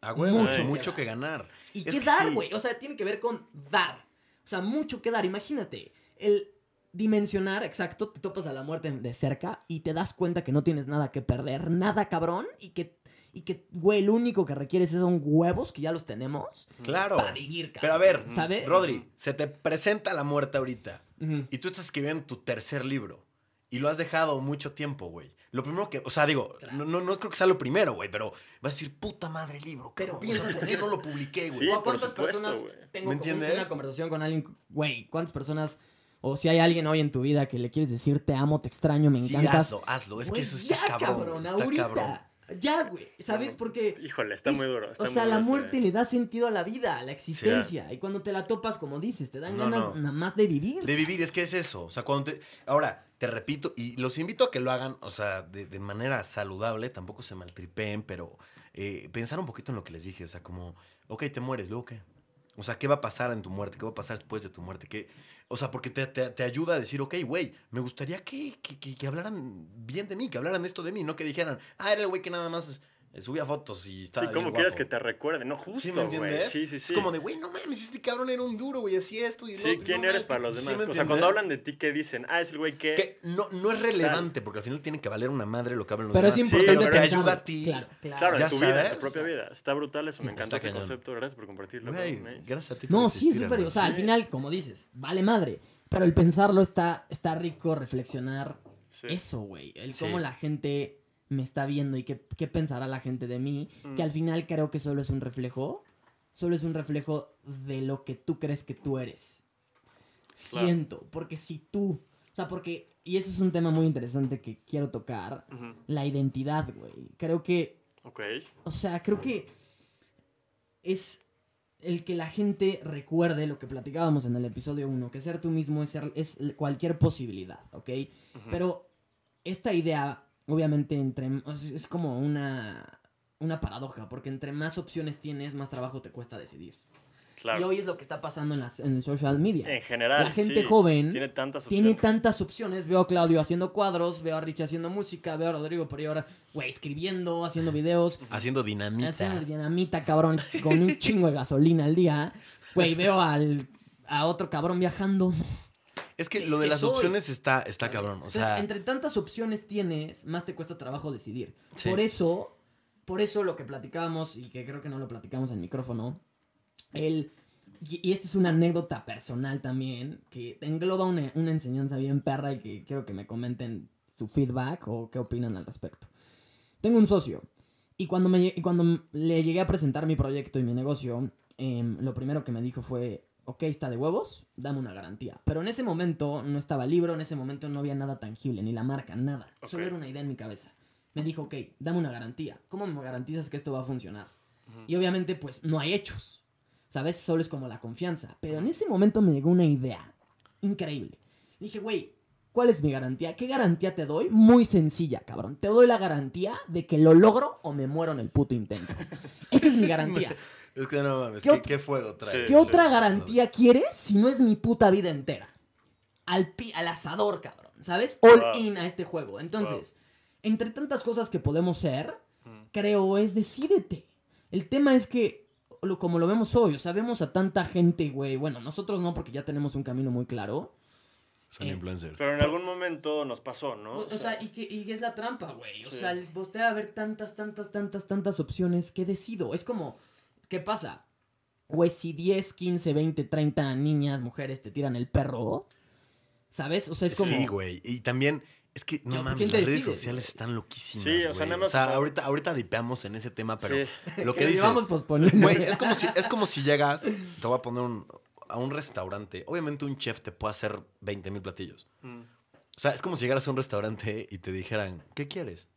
A: A huevo,
C: Mucho
A: mucho,
C: que
A: que ganar.
C: ¿Y
A: Es
C: qué
A: que
C: dar,
A: sí.
C: güey? O sea, tiene que ver con dar. O sea, mucho que dar. Imagínate, el dimensionar, exacto, te topas a la muerte de cerca y te das cuenta que no tienes nada que perder, nada cabrón, y que, y que güey, lo único que requieres son huevos, que ya los tenemos,
A: Claro.
C: para vivir, cabrón.
A: Pero a ver,
C: ¿sabes?
A: Rodri, se te presenta la muerte ahorita y tú estás escribiendo tu tercer libro y lo has dejado mucho tiempo, güey. Lo primero que, o sea, digo, no, no, no creo que sea lo primero, güey, pero vas a decir, puta madre libro,
C: Pero piensas
A: ¿por qué no lo publiqué, güey?
B: Sí,
C: ¿O a
B: por
C: cuántas
B: supuesto,
C: personas
B: güey.
C: tengo
A: ¿Me entiendes?
C: una conversación con alguien, güey, cuántas personas o si hay alguien hoy en tu vida que le quieres decir te amo, te extraño, me
A: Sí,
C: encantas.
A: hazlo, hazlo, es que eso está
C: ya,
A: cabrón, está
C: ahorita.
A: cabrón.
C: Ya, güey, ¿sabes? Porque
B: Híjole, está
C: es-
B: muy duro. está
C: o
B: muy
C: sea,
B: duro
C: la muerte le da sentido a la vida, a la existencia. Y cuando te la topas, como dices, te dan
A: No,
C: ganas
A: no.
C: nada más de vivir.
A: De vivir, es que es eso. O sea, cuando te. Ahora, te repito, y los invito a que lo hagan, o sea, de, de manera saludable, tampoco se maltripeen, pero eh, pensar un poquito en lo que les dije. O sea, como, ok, te mueres, luego qué. O sea, ¿qué va a pasar en tu muerte? ¿Qué va a pasar después de tu muerte? ¿Qué? O sea, porque te, te- te ayuda a decir, ok, güey, me gustaría que, que, que- que hablaran bien de mí, que hablaran esto de mí, no que dijeran, ah, era el güey que nada más subía fotos y estaba.
B: Sí, quieras
A: guapo".
B: que te recuerden, no
A: ¿Sí
B: justo,
A: me
B: güey.
A: entiendes?
B: Sí, sí, sí.
A: Es como de, güey, no mames, este cabrón era un duro, güey, así esto y lo
B: Sí,
A: otro,
B: ¿quién
A: no
B: eres
A: mames,
B: para los
A: ¿sí
B: demás?
A: me
B: o sea,
A: entiendes?
B: cuando hablan de ti, ¿qué dicen? Ah, es el güey que...
A: que no, no es relevante, porque al final tiene que valer una madre lo que hablan los
C: Pero es importante
B: pero
A: te ayuda a ti.
C: Claro, claro.
B: En tu vida, en
A: sabes.
B: tu propia vida. Está brutal eso, me encanta ese
A: cañón.
B: concepto. Gracias por compartirlo.
A: Güey,
B: ¿eh?
A: gracias a ti.
C: No, sí, es súper. O sea, al
B: Sí.
C: final, como dices, vale madre. Pero el pensarlo está, está rico, reflexionar
B: Sí.
C: eso, güey. El
A: Sí.
C: cómo la gente me está viendo y qué, qué pensará la gente de mí.
B: Mm.
C: Que al final creo que solo es un reflejo. Solo es un reflejo de lo que tú crees que tú eres. Siento. Porque si tú. O sea, porque. Y eso es un tema muy interesante que quiero tocar. La identidad, güey. Creo que
B: Ok.
C: o sea, creo que es el que la gente recuerde lo que platicábamos en el episodio 1, que ser tú mismo es, ser- es cualquier posibilidad, ¿ok? Pero esta idea, obviamente, entre, es como una, una paradoja, porque entre más opciones tienes, más trabajo te cuesta decidir.
B: Claro.
C: Y hoy es lo que está pasando en, las, en el social media.
B: En general,
C: la gente
B: sí.
C: joven
B: Tiene tantas
C: tiene
B: opciones.
C: tantas opciones. Veo a Claudio haciendo cuadros, veo a Rich haciendo música, veo a Rodrigo por ahí ahora, güey, escribiendo, haciendo videos.
A: Haciendo dinamita.
C: Haciendo dinamita, cabrón, con un chingo de gasolina al día. Güey, veo al, a otro cabrón viajando.
A: Es que
C: Es
A: lo de
C: que
A: las
C: soy.
A: opciones está, está cabrón. O
C: Entonces,
A: sea,
C: entre tantas opciones tienes, más te cuesta trabajo decidir.
A: Sí.
C: Por eso, por eso lo que platicábamos, y que creo que no lo platicamos en micrófono, el... Y, y esta es una anécdota personal también, que engloba una, una enseñanza bien perra y que quiero que me comenten su feedback o qué opinan al respecto. Tengo un socio y cuando, me, y cuando le llegué a presentar mi proyecto y mi negocio, em, lo primero que me dijo fue, ok, está de huevos, dame una garantía. Pero en ese momento no estaba el libro, en ese momento no había nada tangible, ni la marca, nada. Solo era una idea en mi cabeza. Me dijo, ok, dame una garantía. ¿Cómo me garantizas que esto va a funcionar? Y obviamente, pues no hay hechos. ¿Sabes? Solo es como la confianza. Pero en ese momento me llegó una idea increíble. Dije, güey, ¿cuál es mi garantía? ¿Qué garantía te doy? Muy sencilla, cabrón. Te doy la garantía de que lo logro o me muero en el puto intento. Esa es mi garantía.
A: Es que no mames,
C: ¿Qué
A: ¿qué,
C: ot-
A: qué fuego trae?
B: Sí.
C: ¿Qué otra garantía quieres si no es mi puta vida entera? Al, pi- al asador, cabrón, ¿sabes? All
B: Wow.
C: in a este juego. Entonces, entre tantas cosas que podemos ser, creo es decídete. El tema es que, lo- como lo vemos hoy, o sea, vemos a tanta gente, güey. Bueno, nosotros no, porque ya tenemos un camino muy claro.
A: Son
C: Eh,
A: influencers.
B: Pero en algún momento nos pasó, ¿no?
C: O, o sea, y que, y que es la trampa, güey. O
B: Sí.
C: sea, el voltear a ver tantas, tantas, tantas, tantas opciones, ¿qué decido? Es como, ¿qué pasa? Güey, si 10, 15, 20, 30 niñas, mujeres te tiran el perro, ¿sabes? O sea, es como...
A: Sí, güey. Y también, es que, no
C: Yo, ¿por
A: mames, las redes sociales están loquísimas,
B: Sí, o sea, nada más,
A: O sea, ahorita, ahorita dipeamos en ese tema, pero
B: Sí.
A: lo que
C: lo
A: dices...
C: llevamos posponiendo.
A: Güey, es como, si, es como si llegas, te voy a poner un- a un restaurante. Obviamente un chef te puede hacer 20 mil platillos.
B: Mm.
A: O sea, es como si llegaras a un restaurante y te dijeran, ¿qué quieres?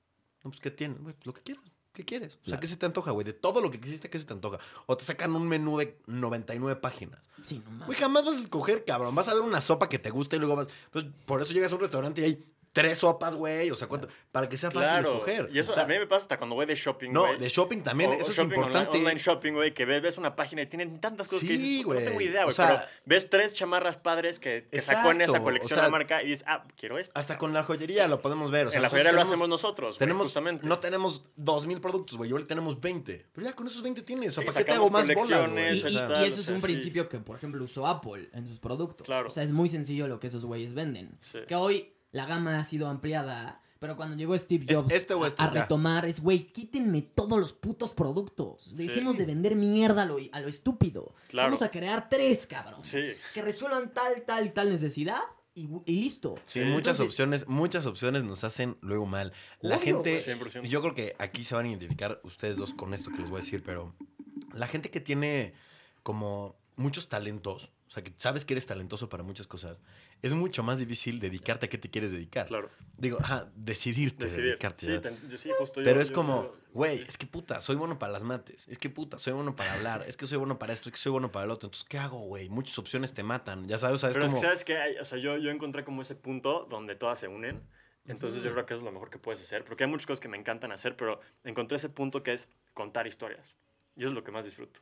A: No, pues, ¿qué tienes? Güey, pues, lo que quieras. ¿Qué quieres? O sea,
C: Claro.
A: ¿qué se te antoja, güey? De todo lo que quisiste, ¿qué se te antoja? O te sacan un menú de 99 páginas.
C: Sí, no mames.
A: Güey, jamás vas a escoger, cabrón. Vas a ver una sopa que te gusta y luego vas... Entonces, por eso llegas a un restaurante y hay tres sopas, güey. O sea, ¿cuánto? Para que sea fácil
B: Claro.
A: escoger.
B: Y eso
A: O sea,
B: a mí me pasa hasta cuando voy de shopping,
A: No, de shopping también.
B: O-
A: eso
B: o
A: es
B: shopping online-
A: importante.
B: Online, shopping, güey, que ves, ves una página y tienen tantas cosas que
A: Sí,
B: dices, "Puta, no tengo
A: güey.
B: idea,
A: O
B: güey.
A: sea-
B: pero ves tres chamarras padres que, que sacó en esa colección
A: o sea-
B: la marca y dices, ah, quiero esta.
A: Hasta con la joyería lo podemos ver. O sea,
B: en la joyería lo hacemos nosotros,
A: Tenemos,
B: justamente.
A: no tenemos 2000 productos, güey. Ahora tenemos 20. Pero ya con esos 20 tienes. O sea,
B: Sí,
A: ¿para qué te hago más bolas,
C: Y,
A: O
C: y-
A: sea,
B: tal,
C: y eso
B: o
C: es un principio que, por ejemplo, usó Apple en sus productos.
B: Claro.
C: O sea, es muy sencillo lo que esos güeyes venden.
B: Sí.
C: Que hoy la gama ha sido ampliada, pero cuando llegó Steve Jobs
A: este
C: a-
A: este,
C: a, retomar, es, güey, quítenme todos los putos productos.
B: Sí.
C: Dejemos de vender mierda a lo, a lo estúpido.
B: Claro.
C: Vamos a crear tres, cabrón.
B: Sí.
C: Que resuelvan tal, tal y tal necesidad y, y listo.
A: Sí, muchas
C: Entonces-
A: opciones, muchas opciones nos hacen luego mal. La
C: Obvio,
A: gente,
B: güey. 100%.
A: yo creo que aquí se van a identificar ustedes dos con esto que les voy a decir, pero la gente que tiene como muchos talentos, o sea, que sabes que eres talentoso para muchas cosas, es mucho más difícil dedicarte a qué te quieres dedicar.
B: Claro.
A: Digo, ajá, decidirte
B: Decidir.
A: dedicarte.
B: Sí, yo sí, justo yo-
A: Pero es
B: yo-
A: como, güey,
B: sí.
A: es que puta, soy bueno para las mates. Es que puta, soy bueno para hablar. Es que soy bueno para esto, es que soy bueno para el otro. Entonces, ¿qué hago, güey? Muchas opciones te matan. Ya sabes, o sea, es
B: Pero es
A: como.
B: que, ¿sabes qué? Hay- O sea, yo, yo encontré como ese punto donde todas se unen. Entonces yo creo que eso es lo mejor que puedes hacer. Porque hay muchas cosas que me encantan hacer, pero encontré ese punto que es contar historias. Y eso es lo que más disfruto.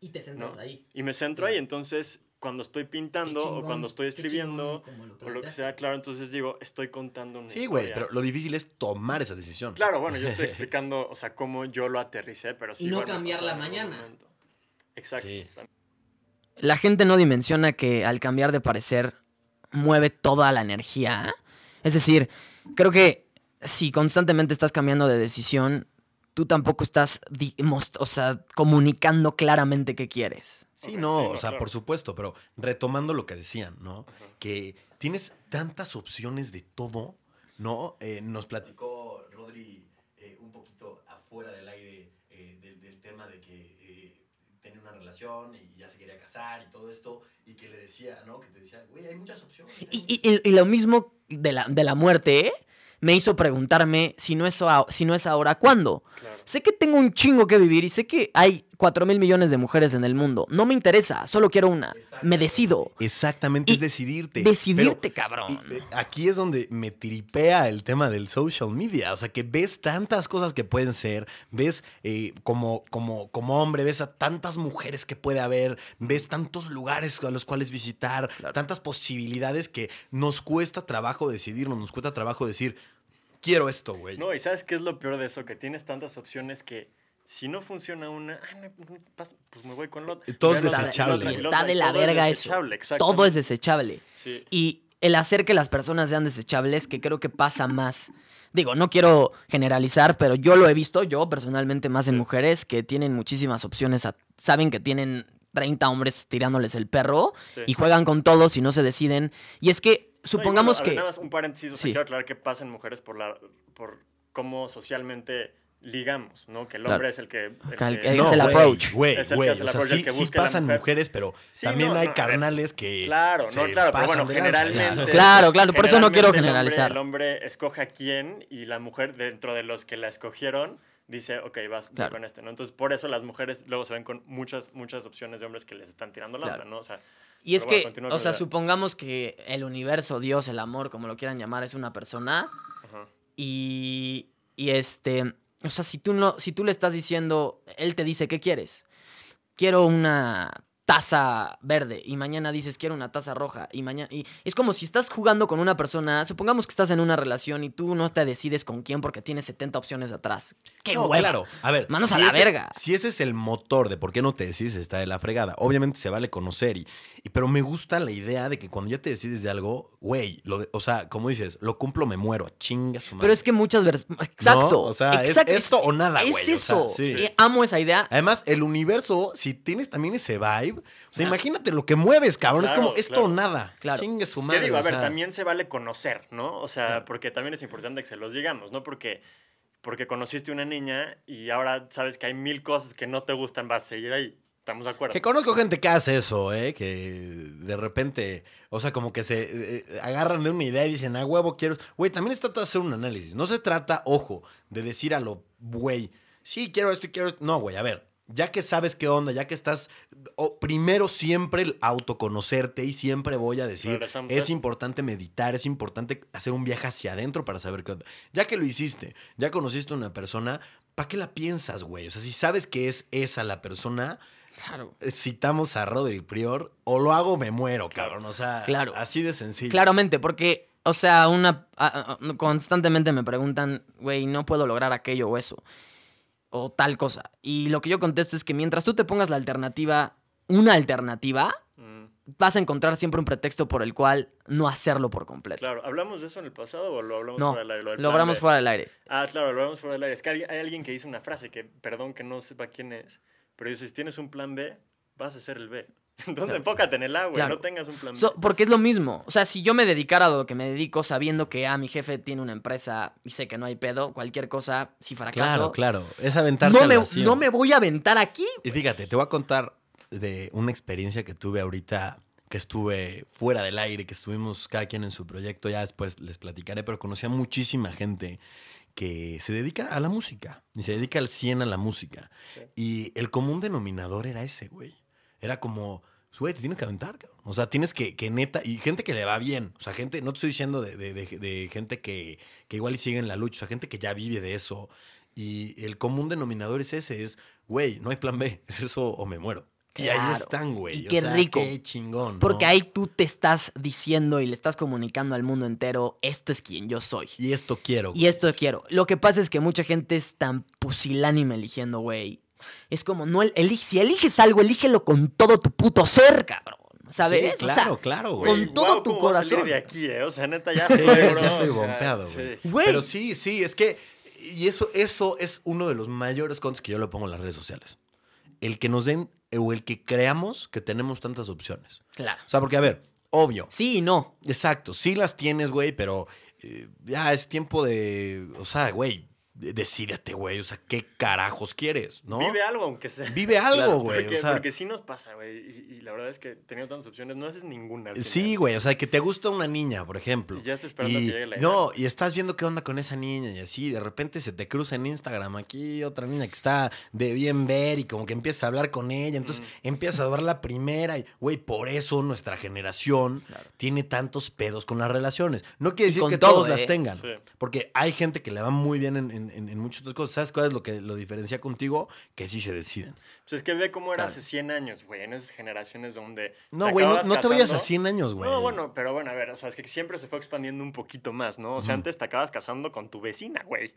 C: Y te
B: ¿no?
C: centras ahí.
B: Y me centro ahí. Entonces, cuando estoy pintando o cuando estoy escribiendo
C: chingón como lo
B: o lo que sea, claro, entonces digo, estoy contando una
A: Sí, güey, pero lo difícil es tomar esa decisión.
B: Claro, bueno, yo estoy explicando, o sea, cómo yo lo aterricé, pero sí.
C: no
B: bueno,
C: cambiarla mañana.
B: momento. Exacto.
A: Sí.
C: La gente no dimensiona que al cambiar de parecer mueve toda la energía. Es decir, creo que si constantemente estás cambiando de decisión, tú tampoco estás o sea, comunicando claramente qué quieres.
A: Sí, no,
B: sí,
A: o
B: no,
A: sea,
B: claro.
A: por supuesto, pero retomando lo que decían, ¿no? Que tienes tantas opciones de todo, ¿no? Eh, nos platicó Rodri eh, un poquito afuera del aire eh, del, del tema de que eh, tenía una relación y ya se quería casar y todo esto, y que le decía, ¿no? Que te decía, güey, hay muchas opciones. hay
C: Y,
A: muchas
C: y- y- y lo mismo de la, de la muerte, ¿eh? me hizo preguntarme si no, es a- si no es ahora, ¿cuándo?
B: Claro.
C: Sé que tengo un chingo que vivir y sé que hay 4 mil millones de mujeres en el mundo. No me interesa, solo quiero una. Me decido.
A: Exactamente,
C: Y
A: es decidirte.
C: Decidirte,
A: Pero-
C: cabrón.
A: Y, eh, aquí es donde me tripea el tema del social media. O sea, que ves tantas cosas que pueden ser, ves eh, como, como, como hombre, ves a tantas mujeres que puede haber, ves tantos lugares a los cuales visitar, tantas posibilidades que nos cuesta trabajo decidirnos, nos cuesta trabajo decir, quiero esto, güey.
B: No, y ¿sabes qué es lo peor de eso? Que tienes tantas opciones que si no funciona una, ah, pues me voy con la otra.
A: Y todo es desechable.
C: Y
B: la
C: está de la
B: todo es
C: verga eso. Todo es desechable.
B: Sí.
C: Y el hacer que las personas sean desechables, que creo que pasa más. Digo, no quiero generalizar, pero yo lo he visto, yo personalmente, más en
B: Sí.
C: mujeres que tienen muchísimas opciones. a- saben que tienen 30 hombres tirándoles el perro
B: Sí.
C: y juegan con todos y no se deciden. Y es que,
B: No,
C: supongamos
B: bueno,
C: que.
B: Nada más un paréntesis, o sea,
C: Sí.
B: quiero aclarar que pasa en mujeres por, la, por cómo socialmente ligamos, ¿no? Que el
C: Claro.
B: hombre es el que... el
C: El-
B: que-
C: el-
A: No,
C: es el approach.
A: Güey,
B: Es el que
A: güey.
B: hace el
A: O sea,
B: approach, el
A: sí,
B: que
A: pasan
B: mujer.
A: mujeres, pero
B: Sí,
A: también
B: no,
A: hay
B: no,
A: carnales que.
B: Claro, no, claro, pero
A: pasan
B: bueno, generalmente...
C: Claro, claro, por eso no quiero
B: generalmente el hombre-
C: generalizar.
B: El hombre, escoge a quién y la mujer, dentro de los que la escogieron, dice, ok, vas
C: Claro.
B: con este, ¿no? Entonces, por eso las mujeres luego se ven con muchas, muchas opciones de hombres que les están tirando la
C: Claro.
B: ¿no? O sea,
C: Y es
B: bueno,
C: que, o sea,
B: la
C: supongamos que el universo, Dios, el amor, como lo quieran llamar, es una persona.
B: ajá.
C: Y, y este, o sea, si tú, no, si tú le estás diciendo, él te dice, ¿qué quieres? Quiero una taza verde y mañana dices quiero una taza roja y mañana y es como si estás jugando con una persona, supongamos que estás en una relación y tú no te decides con quién porque tienes 70 opciones atrás. ¡Qué
A: No,
C: hueva!
A: claro. A ver.
C: Manos a la
A: ese-
C: verga.
A: Si ese es el motor de por qué no te decides, está de la fregada. Obviamente se vale conocer, y, y- pero me gusta la idea de que cuando ya te decides de algo, güey, o sea, como dices, lo cumplo, me muero, chinga su madre.
C: Pero es que muchas veces exacto,
A: O sea, es
C: exacto,
A: esto o nada,
C: Es
A: güey, o sea,
C: eso.
A: sí.
C: Eh, amo esa idea.
A: Además, el universo, si tienes también ese vibe, o sea, imagínate lo que mueves, cabrón. es como esto
B: claro.
A: nada.
C: Claro.
A: Chingue su
B: ¿Qué
A: madre.
B: digo? A ver,
A: sea,
B: también se vale conocer, ¿no? O sea, porque también es importante que se los digamos, ¿no? Porque, porque conociste una niña y ahora sabes que hay mil cosas que no te gustan, vas a seguir ahí. ¿Estamos de acuerdo?
A: Que conozco gente que hace eso, ¿eh? Que de repente, o sea, como que se eh, eh, agarran de una idea y dicen, a huevo quiero. Güey, también se trata de hacer un análisis. No se trata, ojo, de decir a lo, güey, sí, quiero esto y quiero esto. No, güey, a ver, ya que sabes qué onda, ya que estás. primero siempre el autoconocerte y siempre voy a decir,
B: Regresamos
A: es importante meditar, es importante hacer un viaje hacia adentro para saber qué onda. Ya que lo hiciste, ya conociste a una persona, ¿para qué la piensas, güey? O sea, si sabes que es esa la persona
C: Claro.
A: citamos a Rodri Prior, o lo hago me muero,
B: Claro.
A: cabrón. O sea,
C: Claro.
A: así de sencillo.
C: Claramente, porque, o sea, una constantemente me preguntan, güey, no puedo lograr aquello o eso, o tal cosa. Y lo que yo contesto es que mientras tú te pongas la alternativa, una alternativa,
B: Mm,
C: vas a encontrar siempre un pretexto por el cual no hacerlo por completo.
B: claro, ¿hablamos de eso en el pasado o lo hablamos
C: No,
B: fuera del aire?
C: lo
B: plan
C: hablamos fuera del aire.
B: Ah, claro, lo hablamos fuera del aire. Es que hay, hay alguien que dice una frase que, perdón que no sepa quién es, pero dice, si tienes un plan B, vas a ser el B. Entonces enfócate en el A, güey,
C: Claro.
B: no tengas un plan.
C: So- porque es lo mismo. O sea, si yo me dedicara a lo que me dedico sabiendo que ah, mi jefe tiene una empresa y sé que no hay pedo, cualquier cosa, si fracaso,
A: Claro, claro. Es aventarte
C: no, me, no me voy a aventar aquí.
A: Y fíjate, te voy a contar de una experiencia que tuve ahorita, que estuve fuera del aire, que estuvimos cada quien en su proyecto, ya después les platicaré, pero conocí a muchísima gente que se dedica a la música y se dedica al 100 a la música.
B: Sí.
A: Y el común denominador era ese, güey. Era como, güey, te tienes que aventar, cabrón. O sea, tienes que, que neta, y gente que le va bien. O sea, gente, no te estoy diciendo de, de- de- de gente que, que igual y sigue en la lucha, o sea, gente que ya vive de eso. Y el común denominador es ese, es, güey, no hay plan B, es eso o me muero. Y ahí están, güey.
C: Y
A: O
C: qué
A: sea,
C: rico.
A: Qué chingón. ¿no?
C: Porque ahí tú te estás diciendo y le estás comunicando al mundo entero, esto es quien yo soy.
A: Y esto quiero.
C: Y esto quiero. Lo que pasa es que mucha gente es tan pusilánime eligiendo, güey. Es como, no, elige, si eliges algo, elígelo con todo tu puto ser, cabrón. ¿Sabes?
A: Sí,
C: O sea,
A: claro, claro, güey.
C: con todo tu
B: ¿cómo voy a salir
C: corazón.
B: de aquí, eh? O sea, neta, ya
A: Sí,
B: estoy,
A: ya bombeado, güey. Pero sí, sí, es que. Y eso, eso es uno de los mayores contos que yo le pongo en las redes sociales. El que nos den o el que creamos que tenemos tantas opciones.
C: Claro.
A: O sea, porque, a ver, obvio.
C: Sí y no.
A: Exacto, sí las tienes, güey, pero eh, ya es tiempo de. O sea, güey, decídete, güey. O sea, ¿qué carajos quieres? ¿No?
B: Vive algo, aunque sea.
A: Vive algo,
C: Claro,
A: güey.
B: Porque,
A: o sea,
B: porque sí nos pasa, güey. Y, y la verdad es que teniendo tantas opciones, no haces ninguna. al
A: Sí, güey, o sea, que te gusta una niña, por ejemplo.
B: Y ya estás esperando
A: Y-
B: que llegue la
A: No, y estás viendo qué onda con esa niña y así, de repente se te cruza en Instagram aquí otra niña que está de bien ver y como que empiezas a hablar con ella, entonces empiezas a ver la primera y, güey, por eso nuestra generación
C: Claro.
A: tiene tantos pedos con las relaciones. No quiere decir que
C: todo,
A: todos las
C: ¿eh?
A: tengan,
B: Sí.
A: porque hay gente que le va muy bien en, en- en- en muchas otras cosas. ¿Sabes cuál es lo que lo diferencia contigo? Que sí se deciden.
B: Pues es que ve cómo era
A: Claro.
B: hace 100 años, güey. En esas generaciones donde.
A: No, güey, no, no te vayas a
B: casando.
A: 100 años, güey.
B: No, bueno, pero bueno, a ver, o sea, es que siempre se fue expandiendo un poquito más, ¿no? O sea, antes te acabas casando con tu vecina, güey.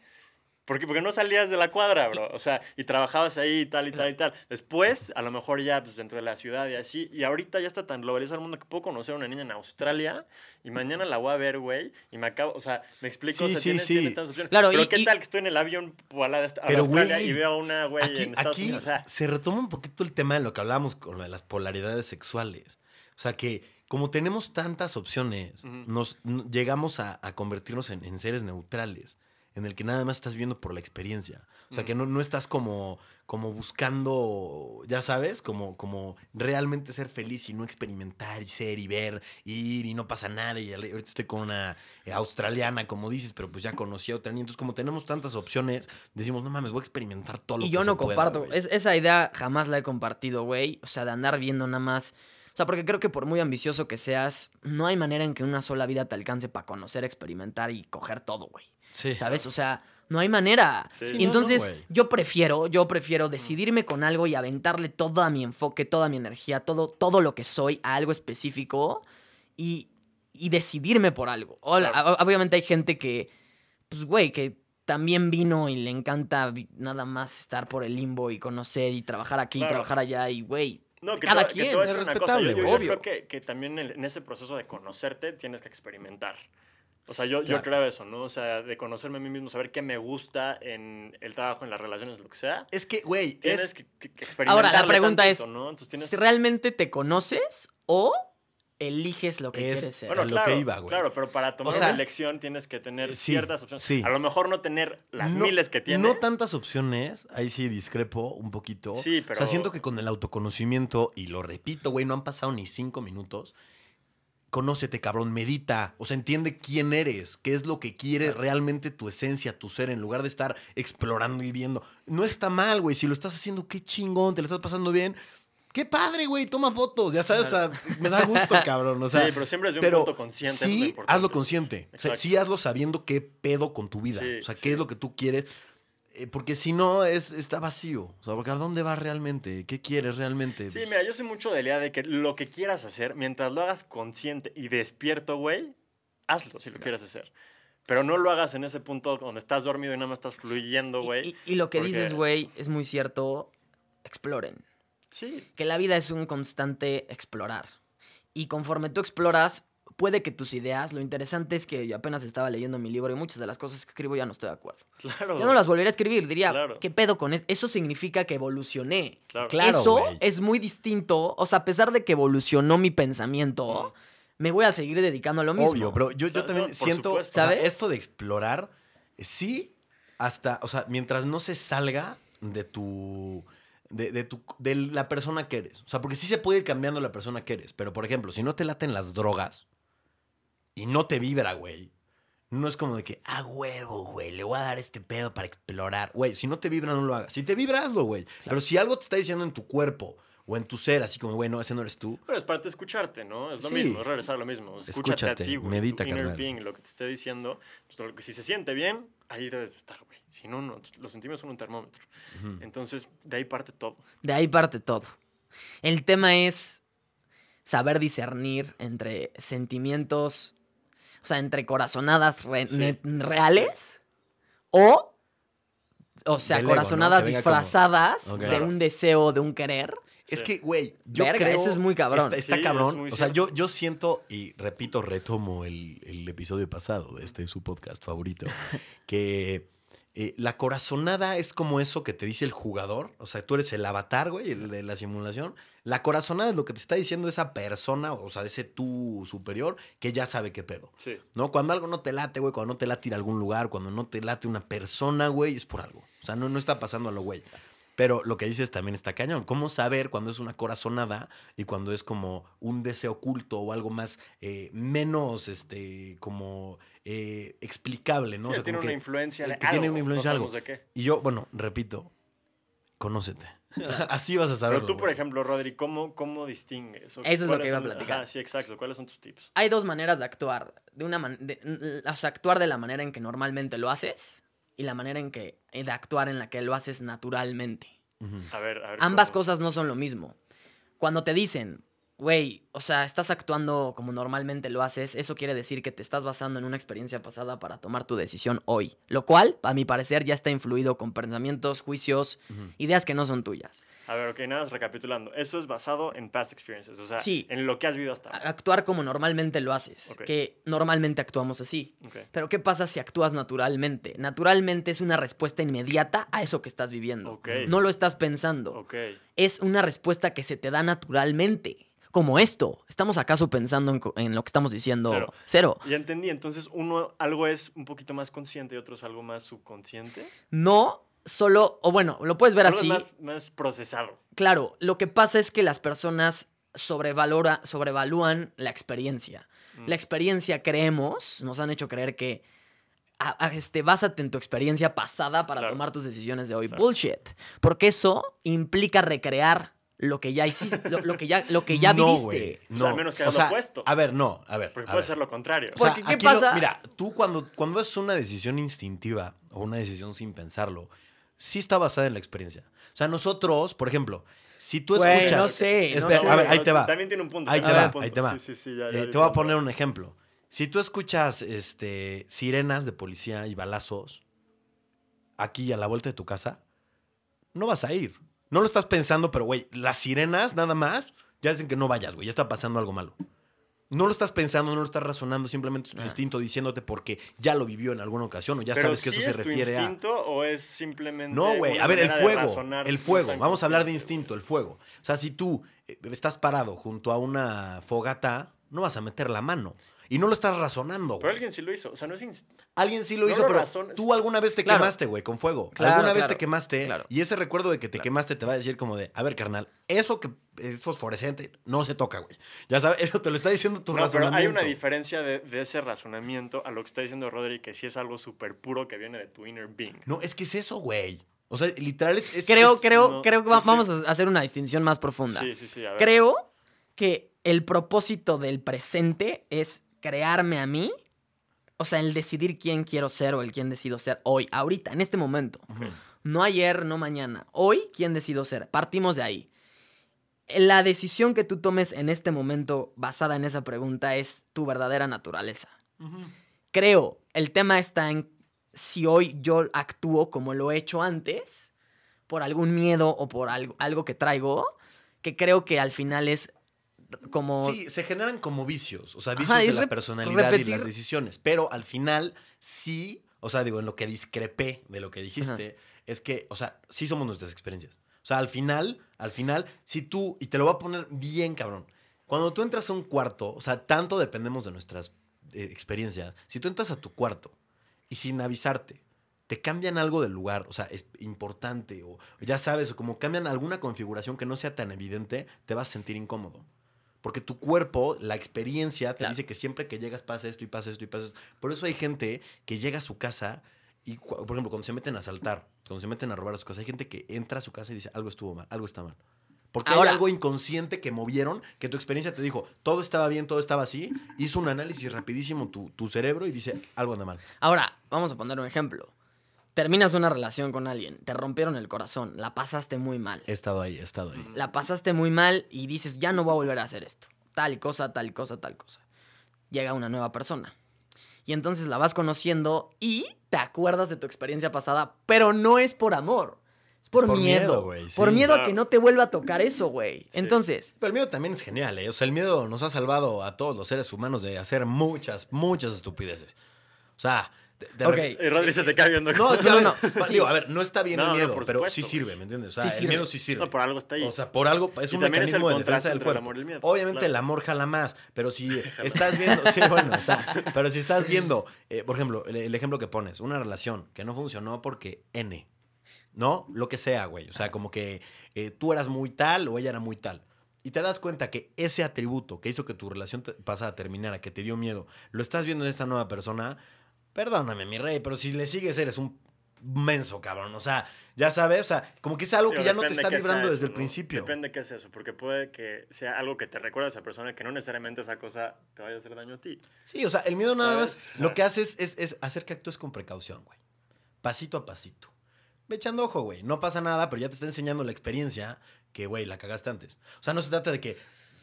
B: Porque, porque no salías de la cuadra, bro. O sea, y trabajabas ahí y tal y tal y tal. Después, a lo mejor ya, pues dentro de la ciudad y así. Y ahorita ya está tan globalizado el mundo que puedo conocer a una niña en Australia y mañana la voy a ver, güey. Y me acabo, o sea, me explico, o
A: Sí,
B: sea,
A: sí,
B: tienes,
A: sí.
B: tienes tantas opciones.
C: Claro,
B: pero
C: y-
B: ¿qué
C: y-
B: tal que estoy en el avión a la, a
A: Pero,
B: Australia
A: güey,
B: y veo a una, güey,
A: Aquí,
B: en Estados
A: aquí
B: Unidos? O sea,
A: se retoma un poquito el tema de lo que hablábamos con las polaridades sexuales. O sea que como tenemos tantas opciones, nos llegamos a, a convertirnos en, en seres neutrales. En el que nada más estás viendo por la experiencia. O sea, que no, no estás como, como buscando, ya sabes, como, como realmente ser feliz y no experimentar y ser y ver, y ir y no pasa nada. Y ahorita estoy con una eh, australiana, como dices, pero pues ya conocí a otra. niña. Entonces, como tenemos tantas opciones, decimos, no mames, voy a experimentar todo lo
C: Y
A: que
C: yo no comparto.
A: güey".
C: es- esa idea jamás la he compartido, güey. O sea, de andar viendo nada más. O sea, porque creo que por muy ambicioso que seas, no hay manera en que una sola vida te alcance para conocer, experimentar y coger todo, güey.
A: Sí.
C: ¿Sabes? O sea, no hay manera.
B: Sí.
A: Sí,
C: y
A: no, no,
C: entonces, yo prefiero, yo prefiero decidirme con algo y aventarle todo mi enfoque, toda mi energía, todo, todo lo que soy a algo específico y, y decidirme por algo. Hola,
B: Claro.
C: Obviamente hay gente que, pues, güey, que también vino y le encanta nada más estar por el limbo y conocer y trabajar aquí,
B: Claro.
C: trabajar allá y, güey,
B: No, que
C: cada quien.
A: es
B: decir una cosa,
A: respetable,
B: Yo, yo-
A: güey.
B: yo
C: Obvio.
B: creo que, que también en ese proceso de conocerte tienes que experimentar. O sea, yo, yo
C: Claro.
B: creo eso, ¿no? O sea, de conocerme a mí mismo, saber qué me gusta en el trabajo, en las relaciones, lo que sea.
A: Es que, güey,
B: Tienes
A: es...
B: que, experimentarle
C: Ahora, la pregunta
B: tantito,
C: es,
B: ¿no? Entonces tienes...
C: si ¿realmente te conoces o eliges lo que
A: Es-
C: quieres ser?
B: Bueno,
A: a lo
B: claro,
A: que iba, güey.
B: claro, pero para tomar
A: sea,
B: una elección tienes que tener
A: sí,
B: ciertas opciones.
A: sí.
B: A lo mejor no tener las
A: no-
B: miles que tiene.
A: No tantas opciones, ahí sí discrepo un poquito.
B: Sí,
A: O sea,
B: pero-
A: siento que con el autoconocimiento, y lo repito, güey, no han pasado ni cinco minutos. Conócete, cabrón, medita. O sea, entiende quién eres, qué es lo que quiere realmente tu esencia, tu ser, en lugar de estar explorando y viendo. No está mal, güey. Si lo estás haciendo, qué chingón, te lo estás pasando bien. Qué padre, güey, toma fotos, ya sabes, o sea, me da gusto, cabrón. O sea,
B: sí, pero siempre desde un
A: pero
B: punto consciente. eso es lo
A: Sí, hazlo consciente. O sea,
B: Exacto.
A: sí hazlo sabiendo qué pedo con tu vida.
B: Sí,
A: o sea, qué
B: sí.
A: es lo que tú quieres. Eh, porque si no, es, está vacío. O sea, porque ¿a dónde vas realmente? ¿Qué quieres realmente?
B: Sí, mira, yo soy mucho de la idea de que lo que quieras hacer, mientras lo hagas consciente y despierto, güey, hazlo si lo quieres hacer. Pero no lo hagas en ese punto donde estás dormido y nada más estás fluyendo,
C: Y-
B: güey.
C: y, y lo que
B: porque-
C: dices, güey, es muy cierto. Exploren.
B: Sí.
C: que la vida es un constante explorar. Y conforme tú exploras, puede que tus ideas, lo interesante es que yo apenas estaba leyendo mi libro y muchas de las cosas que escribo ya no estoy de acuerdo.
B: Claro.
C: Ya no las volvería a escribir, diría,
B: Claro.
C: ¿qué pedo con eso? Eso significa que evolucioné.
B: Claro.
A: Claro,
C: eso
A: güey.
C: es muy distinto, o sea, a pesar de que evolucionó mi pensamiento, me voy a seguir dedicando a lo mismo.
A: Obvio, pero yo, yo
B: O sea,
A: también
B: eso,
A: siento,
B: supuesto.
A: o sea,
C: ¿Sabes?
A: esto de explorar, sí, hasta, o sea, mientras no se salga de tu, de, de tu, de la persona que eres. O sea, porque sí se puede ir cambiando la persona que eres, pero por ejemplo, si no te laten las drogas y no te vibra, güey, no es como de que, ah, huevo, güey, le voy a dar este pedo para explorar. Güey, si no te vibra, no lo hagas. Si te vibra, hazlo, güey. Pero si algo te está diciendo en tu cuerpo o en tu ser, así como, güey, no, ese no eres tú,
B: Pero es parte de escucharte, ¿no? Es lo
A: Sí.
B: mismo, es regresar a lo mismo. Escúchate,
A: Escúchate,
B: a ti, güey.
A: medita,
B: tu inner being, lo que te esté diciendo. Pues, lo que- si se siente bien, ahí debes de estar, güey. Si no, no. Los sentimientos son un termómetro. Entonces, de ahí parte todo.
C: De ahí parte todo. El tema es saber discernir entre sentimientos, o sea, entre corazonadas re-
B: Sí.
C: ne- reales o, o sea,
A: Del ego, ¿no?
C: corazonadas
A: como-
C: disfrazadas de un deseo, de un querer.
A: Es
B: Sí.
A: que, güey, yo
C: Verga,
A: creo...
C: eso es muy cabrón.
A: Está, está
B: Sí, es
A: cabrón. O sea, yo, yo siento, y repito, retomo el, el episodio pasado de este su podcast favorito, que eh, la corazonada es como eso que te dice el jugador. O sea, tú eres el avatar, güey, el de la simulación. La corazonada es lo que te está diciendo esa persona, o sea, ese tú superior, que ya sabe qué pedo.
B: Sí.
A: ¿No? Cuando algo no te late, güey, cuando no te late ir a algún lugar, cuando no te late una persona, güey, es por algo. O sea, no, no está pasando a lo güey. Pero lo que dices también está cañón. ¿Cómo saber cuando es una corazonada y cuando es como un deseo oculto o algo más, eh, menos, este, como eh, explicable, ¿no?
B: Sí,
A: O sea,
B: tiene
A: como
B: una
A: que-
B: influencia
A: eh,
B: de
A: que
B: algo.
A: tiene una influencia
B: no
A: algo.
B: de qué.
A: Y yo, bueno, repito, conócete. Así vas a saber.
B: Pero tú, por ejemplo, Rodri, ¿cómo, cómo distingues? O
C: Eso es lo que iba a platicar.
B: Ajá, sí, exacto. ¿Cuáles son tus tips?
C: Hay dos maneras de actuar. De una man- de- o sea, actuar de la manera en que normalmente lo haces y la manera en que de actuar en la que lo haces naturalmente.
B: A ver, a ver.
C: Ambas
B: ¿cómo?
C: cosas no son lo mismo. Cuando te dicen, güey, o sea, estás actuando como normalmente lo haces, eso quiere decir que te estás basando en una experiencia pasada para tomar tu decisión hoy. Lo cual, a mi parecer, ya está influido con pensamientos, juicios, ideas que no son tuyas.
B: A ver, ok, nada más recapitulando. Eso es basado en past experiences, o sea,
C: Sí.
B: en lo que has vivido hasta ahora.
C: Actuar como normalmente lo haces, que normalmente actuamos así. Pero ¿qué pasa si actúas naturalmente? Naturalmente es una respuesta inmediata a eso que estás viviendo. No lo estás pensando. Es una respuesta que se te da naturalmente. Como esto. ¿Estamos acaso pensando en, lo que estamos diciendo?
B: Cero.
C: Cero.
B: Ya entendí, entonces uno algo es un poquito más consciente y otro es algo más subconsciente.
C: No solo, o bueno, lo puedes ver
B: es
C: así.
B: más, más procesado.
C: Claro, lo que pasa es que las personas sobrevalora, sobrevalúan la experiencia.
B: Mm.
C: La experiencia, creemos, nos han hecho creer que a- a- este, básate en tu experiencia pasada para
B: Claro.
C: tomar tus decisiones de hoy.
B: Claro.
C: Bullshit. Porque eso implica recrear lo que ya hiciste, lo, lo que ya, lo que ya
A: No,
C: viviste.
A: güey,
B: O sea, a menos que hagas lo opuesto.
A: A ver, no, a ver.
B: Porque
A: a
B: puede
A: ver.
B: ser lo contrario.
A: O sea,
C: Porque, ¿qué
A: lo-
C: pasa?
A: mira, tú cuando, cuando es una decisión instintiva o una decisión sin pensarlo, sí está basada en la experiencia. O sea, nosotros, por ejemplo, si tú
C: Güey,
A: escuchas...
C: no sé, no
A: Espera,
C: sé.
A: a ver, ahí
B: no,
A: te va.
B: También tiene un punto.
A: Ahí te va, ahí te
B: punto.
A: va.
B: Sí, sí, sí, ya,
A: Eh, te voy a poner un ejemplo. Si tú escuchas este, sirenas de policía y balazos aquí a la vuelta de tu casa, no vas a ir. No lo estás pensando, pero güey, las sirenas nada más ya dicen que no vayas, güey, ya está pasando algo malo. No lo estás pensando, no lo estás razonando, simplemente es tu
C: Ah.
A: instinto diciéndote porque ya lo vivió en alguna ocasión o ya
B: Pero
A: sabes que
B: sí
A: eso se
B: es tu
A: refiere a...
B: instinto o es simplemente.
A: No, güey. A ver, el fuego. El fuego. Vamos a hablar de instinto, el fuego. O sea, si tú eh, estás parado junto a una fogata, no vas a meter la mano. Y no lo estás razonando,
B: Pero alguien sí lo hizo. O sea, no es. inst-
A: Alguien sí lo
B: no
A: hizo,
B: lo
A: pero
B: razones.
A: tú alguna vez te
C: Claro.
A: quemaste, güey, con fuego.
C: Claro,
A: alguna vez te quemaste.
C: Claro.
A: Y ese recuerdo de que te
C: Claro.
A: quemaste te va a decir como de, a ver, carnal, eso que es fosforescente no se toca, güey. Ya sabes, eso te lo está diciendo tu
B: No, pero
A: razonamiento.
B: hay una diferencia de, de ese razonamiento a lo que está diciendo Rodri, que sí es algo súper puro que viene de tu inner being.
A: No, es que es eso, güey. O sea, literal es... es-
C: Creo,
A: es-
C: creo,
B: no,
C: creo que va-
B: sí.
C: vamos a hacer una distinción más profunda.
B: Sí, sí, sí. A ver.
C: Creo que el propósito del presente es crearme a mí. O sea, el decidir quién quiero ser o el quién decido ser hoy, ahorita, en este momento. No ayer, no mañana. Hoy, ¿quién decido ser? Partimos de ahí. La decisión que tú tomes en este momento basada en esa pregunta es tu verdadera naturaleza. Creo, el tema está en si hoy yo actúo como lo he hecho antes, por algún miedo o por algo, algo que traigo, que creo que al final es como...
A: Sí, se generan como vicios, o sea,
C: Ajá,
A: vicios de la personalidad y las decisiones. Pero al final, sí, o sea, digo, en lo que discrepé de lo que dijiste, es que, o sea, sí somos nuestras experiencias. O sea, al final, al final, si tú, y te lo voy a poner bien, cabrón, cuando tú entras a un cuarto, o sea, tanto dependemos de nuestras eh, experiencias, si tú entras a tu cuarto y sin avisarte, te cambian algo del lugar, o sea, es importante, o ya sabes, o como cambian alguna configuración que no sea tan evidente, te vas a sentir incómodo. Porque tu cuerpo, la experiencia, te
C: Claro.
A: dice que siempre que llegas pasa esto y pasa esto y pasa esto. Por eso hay gente que llega a su casa y, por ejemplo, cuando se meten a asaltar, cuando se meten a robar a su casa, hay gente que entra a su casa y dice, algo estuvo mal, algo está mal. Porque
C: Ahora-
A: hay algo inconsciente que movieron, que tu experiencia te dijo, todo estaba bien, todo estaba así, hizo un análisis rapidísimo tu, tu cerebro y dice, algo anda mal.
C: Ahora, vamos a poner un ejemplo. Terminas una relación con alguien, te rompieron el corazón, la pasaste muy mal.
A: He estado ahí, he estado ahí.
C: La pasaste muy mal y dices, ya no voy a volver a hacer esto. Tal cosa, tal cosa, tal cosa. Llega una nueva persona. Y entonces la vas conociendo y te acuerdas de tu experiencia pasada, pero no es por amor. Es por,
A: por
C: miedo.
A: güey,
C: Por miedo a que no te vuelva a tocar eso, güey.
B: Sí.
C: Entonces,
A: Pero el miedo también es genial, ¿eh? O sea, el miedo nos ha salvado a todos los seres humanos de hacer muchas, muchas estupideces. O sea, de, de
B: Y Rodri se te cae viendo.
A: No, es que
C: No,
A: a
C: no,
A: digo, a ver, no está bien
B: No,
A: el miedo, pero
B: supuesto,
A: sí sirve, ¿me entiendes? O sea,
C: Sí
A: el
C: sirve.
A: miedo sí sirve.
B: No, por algo está ahí.
A: O sea, por algo es
B: Y
A: un
B: también es el
A: mecanismo de defensa del
B: el
A: cuerpo.
B: amor y el miedo,
A: Obviamente
B: claro.
A: el amor jala más, pero si estás viendo, sí, bueno, o sea, pero si estás viendo, eh, por ejemplo, el, el ejemplo que pones, una relación que no funcionó porque N, ¿no? Lo que sea, güey. O sea, como que eh, tú eras muy tal o ella era muy tal. Y te das cuenta que ese atributo que hizo que tu relación te- pasada terminara, que te dio miedo, lo estás viendo en esta nueva persona, perdóname, mi rey, pero si le sigues eres un menso, cabrón. O sea, ya sabes, o sea, como que es algo
B: Digo,
A: que ya no te está vibrando
B: eso,
A: desde el principio.
B: Depende qué es eso, porque puede que sea algo que te recuerda a esa persona que no necesariamente esa cosa te vaya a hacer daño a ti.
A: Sí, o sea, el miedo nada más lo que hace es, es, es hacer que actúes con precaución, güey. Pasito a pasito. Ve echando ojo, güey. No pasa nada, pero ya te está enseñando la experiencia que, güey, la cagaste antes. O sea, no se trata de que,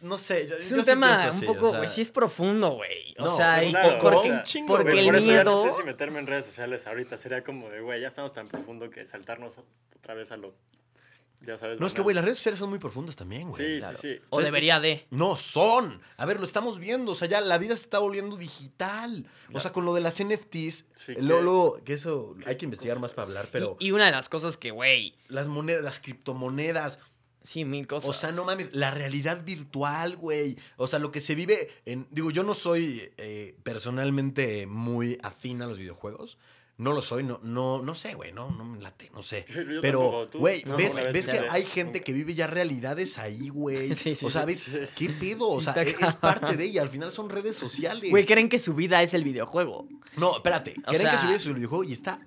A: no sé, yo,
C: es
A: yo
C: un
A: sí
C: tema un
A: así,
C: poco,
A: o sea,
C: güey, sí es profundo, güey. O
A: No,
C: sea,
A: un
C: y
B: poco,
C: porque,
B: o sea,
A: un chingo,
C: porque
A: güey,
C: el
B: por eso ya no
C: miedo...
B: sé si meterme en redes sociales ahorita sería como de, güey, ya estamos tan profundo que saltarnos otra vez a lo, ya sabes.
A: No, es que,
B: banal.
A: güey, las redes sociales son muy profundas también, güey.
B: Sí,
C: Claro.
B: sí, sí.
C: O
A: sea,
C: debería
A: es-
C: de.
A: No, son. A ver, lo estamos viendo. O sea, ya la vida se está volviendo digital. O sea, con lo de las NFTs,
B: Sí,
A: luego,
B: que-
A: luego, que eso hay que investigar
B: cosa.
A: más para hablar, pero
C: Y, y una de las cosas que, güey,
A: las monedas, las criptomonedas.
C: Sí, mil cosas.
A: O sea, no mames, la realidad virtual, güey. O sea, lo que se vive en... Digo, yo no soy eh, personalmente muy afín a los videojuegos. No lo soy, no, no, no sé, güey, no, no me late, no sé.
B: Yo
A: Pero,
B: tú.
A: güey,
C: No,
A: ¿ves, ves que hay gente que vive ya realidades ahí, güey?
C: Sí, sí,
A: o sea,
C: sí.
A: ¿ves? ¿Qué pedo? O sea,
C: está
A: es, es parte de ella. Al final son redes sociales.
C: Güey, creen que su vida es el videojuego.
A: No, espérate.
C: O
A: ¿Creen
C: sea-
A: que su videojuego y está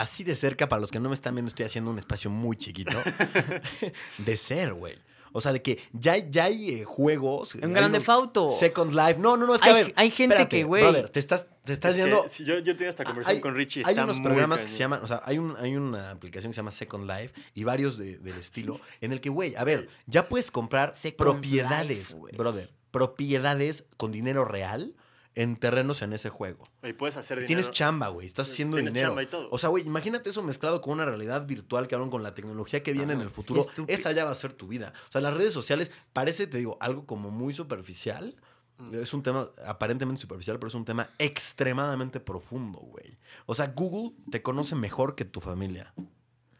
A: así de cerca? Para los que no me están viendo, estoy haciendo un espacio muy chiquito. de ser, güey. O sea, de que ya, hay- ya hay eh, juegos.
C: Un
A: hay
C: Grande
A: unos
C: Fauto.
A: Second Life. No, no, no, es que
C: Hay-
A: a ver.
C: hay gente
A: espérate,
C: que, güey-
A: Brother, te estás, te estás
B: Es que
A: viendo.
B: si yo, yo tengo esta conversación
A: Hay,
B: con Richie.
A: hay
B: está
A: unos
B: muy
A: programas que se llaman, o sea, hay, un, hay una aplicación que se llama Second Life y varios de- del estilo en el que, güey, a ver, ya puedes comprar
C: Second
A: propiedades,
C: Life, güey.
A: brother, propiedades con dinero real en terrenos en ese juego.
B: Y puedes hacer dinero.
A: Tienes chamba, güey. Estás
B: Tienes
A: haciendo dinero.
B: chamba y todo.
A: O sea, güey, imagínate eso mezclado con una realidad virtual, cabrón, con la tecnología que viene en el futuro. Esa ya va a ser tu vida. O sea, las redes sociales parece, te digo, algo como muy superficial.
B: Mm.
A: Es un tema aparentemente superficial, pero es un tema extremadamente profundo, güey. O sea, Google te conoce mejor que tu familia.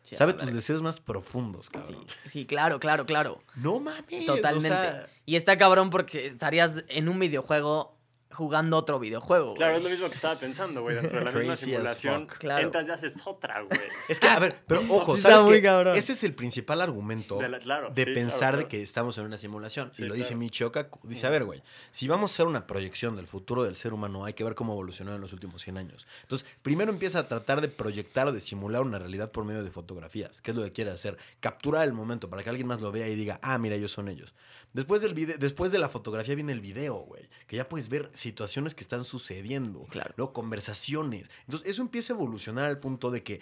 C: Sí,
A: Sabe tus deseos más profundos, cabrón.
C: Sí, sí, claro, claro, claro.
A: No mames.
C: Totalmente.
A: O sea,
C: Y está cabrón porque estarías en un videojuego jugando otro videojuego.
B: Claro, es lo mismo que estaba pensando, güey. Dentro de la misma simulación.
C: Claro.
B: entras y haces otra, güey.
A: Es que, a ver, pero ojo,
C: Sí
A: ¿sabes
C: está muy cabrón.
A: Ese es el principal argumento
B: De la- claro,
A: de
B: sí,
A: pensar
B: claro,
A: de
B: claro.
A: que estamos en una simulación.
B: Sí,
A: y lo dice
B: claro.
A: Michio Kaku. Dice, a ver, güey, si vamos a hacer una proyección del futuro del ser humano, hay que ver cómo evolucionó en los últimos 100 años. Entonces, primero empieza a tratar de proyectar o de simular una realidad por medio de fotografías, que es lo que quiere hacer. Capturar el momento para que alguien más lo vea y diga, ah, mira, ellos son ellos. Después, del video, después de la fotografía viene el video, güey, que ya puedes ver situaciones que están sucediendo.
C: Claro.
A: Luego, conversaciones. Entonces, eso empieza a evolucionar al punto de que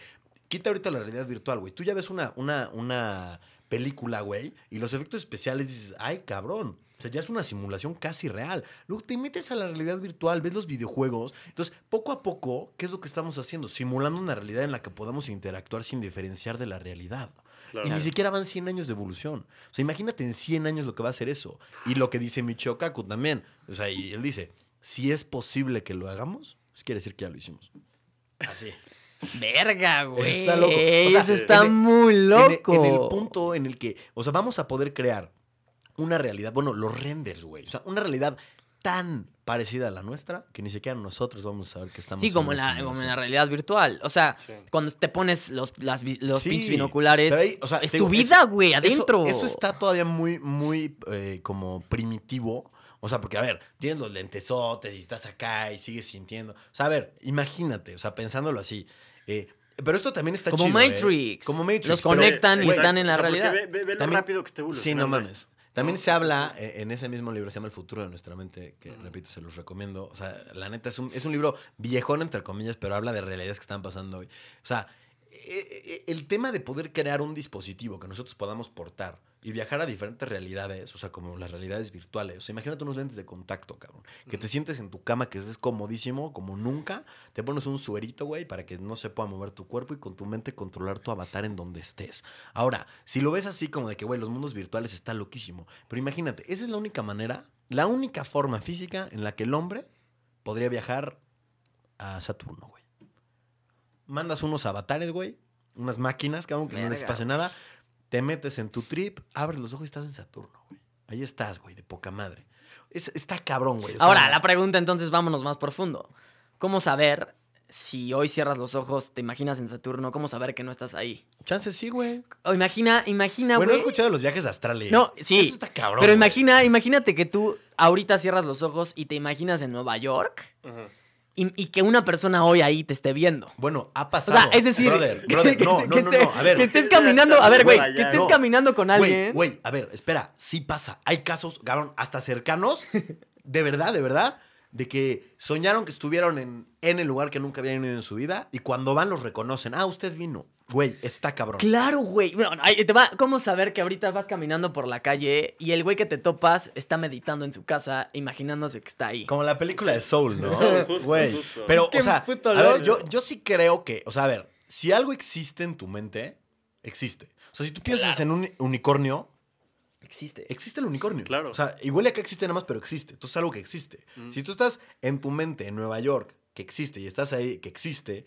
A: quita ahorita la realidad virtual, güey. Tú ya ves una, una, una película, güey, y los efectos especiales dices, ay, cabrón. O sea, ya es una simulación casi real. Luego te metes a la realidad virtual, ves los videojuegos. Entonces, poco a poco, ¿qué es lo que estamos haciendo? Simulando una realidad en la que podamos interactuar sin diferenciar de la realidad.
B: Claro.
A: Y ni siquiera van 100 años de evolución. O sea, imagínate en 100 años lo que va a ser eso. Y lo que dice Michio Kaku también. O sea, y él dice, si es posible que lo hagamos, pues quiere decir que ya lo hicimos. Así.
C: Verga, güey.
A: Está loco. O sea,
C: Eso está
A: en el-
C: muy
A: En el-
C: loco.
A: En el, punto en el que, o sea, vamos a poder crear una realidad, bueno, los renders, güey. O sea, una realidad tan parecida a la nuestra que ni siquiera nosotros vamos a saber que estamos
C: Sí, como en, la, como en la realidad virtual. O sea,
B: Sí.
C: cuando te pones los, las los
A: Sí,
C: pinches binoculares,
A: ahí, o sea,
C: es tu
A: digo,
C: vida, güey,
A: eso-
C: adentro.
A: Eso, está todavía muy, muy eh, como primitivo. O sea, porque, a ver, tienes los lentesotes y estás acá y sigues sintiendo. O sea, a ver, imagínate, o sea, pensándolo así. eh, pero esto también está
C: Como
A: chido. ¿eh?
C: Matrix.
A: Como Matrix.
C: Los
A: pero-
C: conectan y están en la
B: O sea, porque
C: realidad.
B: Ve, ve- ve lo
A: También-
B: rápido que está
A: Sí, no mames.
B: esto.
A: También
B: No,
A: se habla en ese mismo libro, se llama El futuro de nuestra mente, que repito, se los recomiendo. O sea, la neta es un, es un libro viejón, entre comillas, pero habla de realidades que están pasando hoy. O sea, eh, eh, el tema de poder crear un dispositivo que nosotros podamos portar y viajar a diferentes realidades, o sea, como las realidades virtuales. O sea, imagínate unos lentes de contacto, cabrón. Que te sientes en tu cama, que es comodísimo, como nunca. Te pones un suerito, güey, para que no se pueda mover tu cuerpo y con tu mente controlar tu avatar en donde estés. Ahora, si lo ves así como de que, güey, los mundos virtuales está loquísimo. Pero imagínate, esa es la única manera, la única forma física en la que el hombre podría viajar a Saturno, güey. Mandas unos avatares, güey. Unas máquinas, cabrón, que no les pase nada. Te metes en tu trip, abres los ojos y estás en Saturno, güey. Ahí estás, güey, de poca madre. Es- está cabrón, güey. o sea,
C: Ahora, la pregunta entonces, vámonos más profundo. ¿Cómo saber si hoy cierras los ojos, te imaginas en Saturno, cómo saber que no estás ahí?
A: Chance sí, güey.
C: O imagina, imagina,
A: Bueno, he
C: güey.
A: escuchado de los viajes astrales.
C: No, sí.
A: Eso está cabrón.
C: pero
A: güey.
C: imagina, imagínate que tú ahorita cierras los ojos y te imaginas en Nueva York
B: Ajá.
C: Y, y que una persona hoy ahí te esté viendo.
A: Bueno, ha
C: O
A: pasado.
C: sea, es decir,
A: Brother, brother,
C: que,
A: no,
C: que
A: no, no,
C: esté-
A: no. A ver.
C: que estés caminando, a ver, güey, que estés
A: No.
C: caminando con
A: Güey,
C: alguien.
A: güey, a ver, espera, sí pasa. Hay casos, cabrón, hasta cercanos, de verdad, de verdad, de que soñaron que estuvieron en, en el lugar que nunca habían ido en su vida y cuando van los reconocen. Ah, usted vino. Güey, está cabrón.
C: Claro, güey. Bueno, ahí te va. ¿Cómo saber que ahorita vas caminando por la calle y el güey que te topas está meditando en su casa, imaginándose que está ahí?
A: Como la película de Soul, ¿no?
B: Soul, justo,
A: Güey.
B: justo.
A: Pero, o sea, a ver, yo, yo sí creo que, o sea, a ver, si algo existe en tu mente, existe. O sea, si tú piensas en un unicornio,
C: Existe.
A: existe el unicornio.
B: Claro.
A: O sea, igual acá existe nada más, pero existe. Entonces es algo que existe. Si tú estás en tu mente en Nueva York, que existe, y estás ahí, que existe,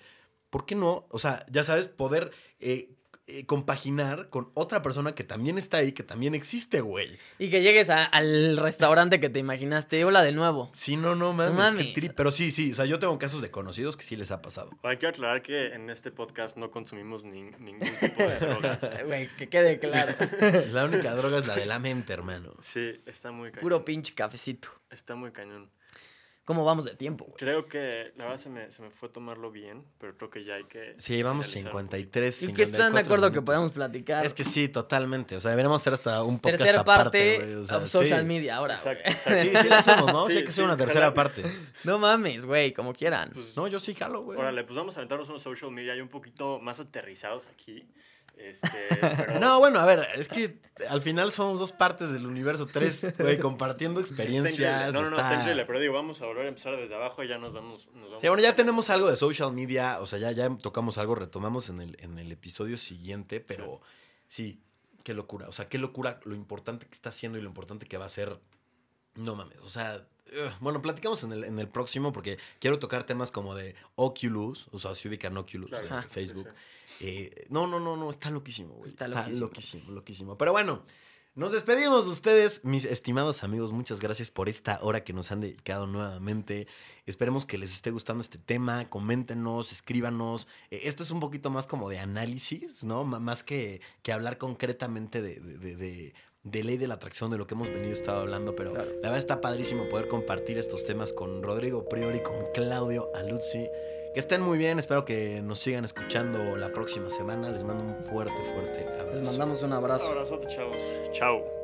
A: ¿por qué no? O sea, ya sabes, poder eh, eh, compaginar con otra persona que también está ahí, que también existe, güey.
D: Y que llegues a- al restaurante que te imaginaste. Hola de nuevo.
A: Sí, no, no mames.
D: mames.
A: qué tri- Pero sí, sí, o sea, yo tengo casos de conocidos que sí les ha pasado.
B: Hay que aclarar que en este podcast no consumimos nin- ningún tipo de drogas.
D: Güey, que quede claro.
A: La única droga es la de la mente, hermano.
B: Sí, está muy cañón.
D: Puro pinche cafecito.
B: Está muy cañón.
D: ¿Cómo vamos de tiempo, güey?
B: Creo que la verdad se me, se me fue tomarlo bien, pero creo que ya hay que.
A: Sí, llevamos
B: finalizar.
A: 53,
D: ¿Y que están de
A: 54
D: acuerdo que
A: minutos.
D: podemos platicar?
A: Es que sí, totalmente. O sea, deberíamos hacer hasta un podcast
D: Tercera
A: aparte,
D: parte
A: o sea,
D: of social
A: sí.
D: media ahora,
B: Exacto.
A: Sí, sí lo hacemos, ¿no? Sí,
B: Sí,
A: hay que hacer
B: sí,
A: una tercera
B: ojalá.
A: parte.
D: No mames, güey, como quieran.
B: Pues,
A: No, yo sí jalo, güey.
B: Órale, pues vamos a aventarnos unos social media y un poquito más aterrizados aquí. Este, pero-
A: No, bueno, a ver, es que al final somos dos partes del universo, tres, güey, compartiendo
B: Está
A: experiencias.
B: No, no, no,
A: está-
B: está increíble. Pero digo, vamos a volver a empezar desde abajo y ya nos vamos. Nos vamos
A: Sí, bueno, ya tenemos algo de social media, o sea, ya, ya tocamos algo, retomamos en el, en el episodio siguiente, pero sí. qué locura, o sea, qué locura lo importante que está haciendo y lo importante que va a ser. No mames, o sea, bueno, platicamos en el, en el próximo porque quiero tocar temas como de Oculus, o sea, si ubican Oculus
B: Claro.
A: Facebook.
B: Sí,
A: Eh, no, no, no, no, está loquísimo, güey.
D: Está
A: Está,
D: loquísimo.
A: loquísimo. loquísimo, Pero bueno, nos despedimos de ustedes, mis estimados amigos. Muchas gracias por esta hora que nos han dedicado nuevamente. Esperemos que les esté gustando este tema. Coméntenos, escríbanos. Eh, esto es un poquito más como de análisis, ¿no? M- más que, que hablar concretamente de, de- de- de- de ley de la atracción, de lo que hemos venido estado hablando. Pero
D: Claro.
A: la verdad está padrísimo poder compartir estos temas con Rodrigo Priori, con Claudio Aluzzi. Que estén muy bien, espero que nos sigan escuchando la próxima semana. Les mando un fuerte, fuerte abrazo.
D: Les mandamos un abrazo.
B: Abrazote, chavos. Chao.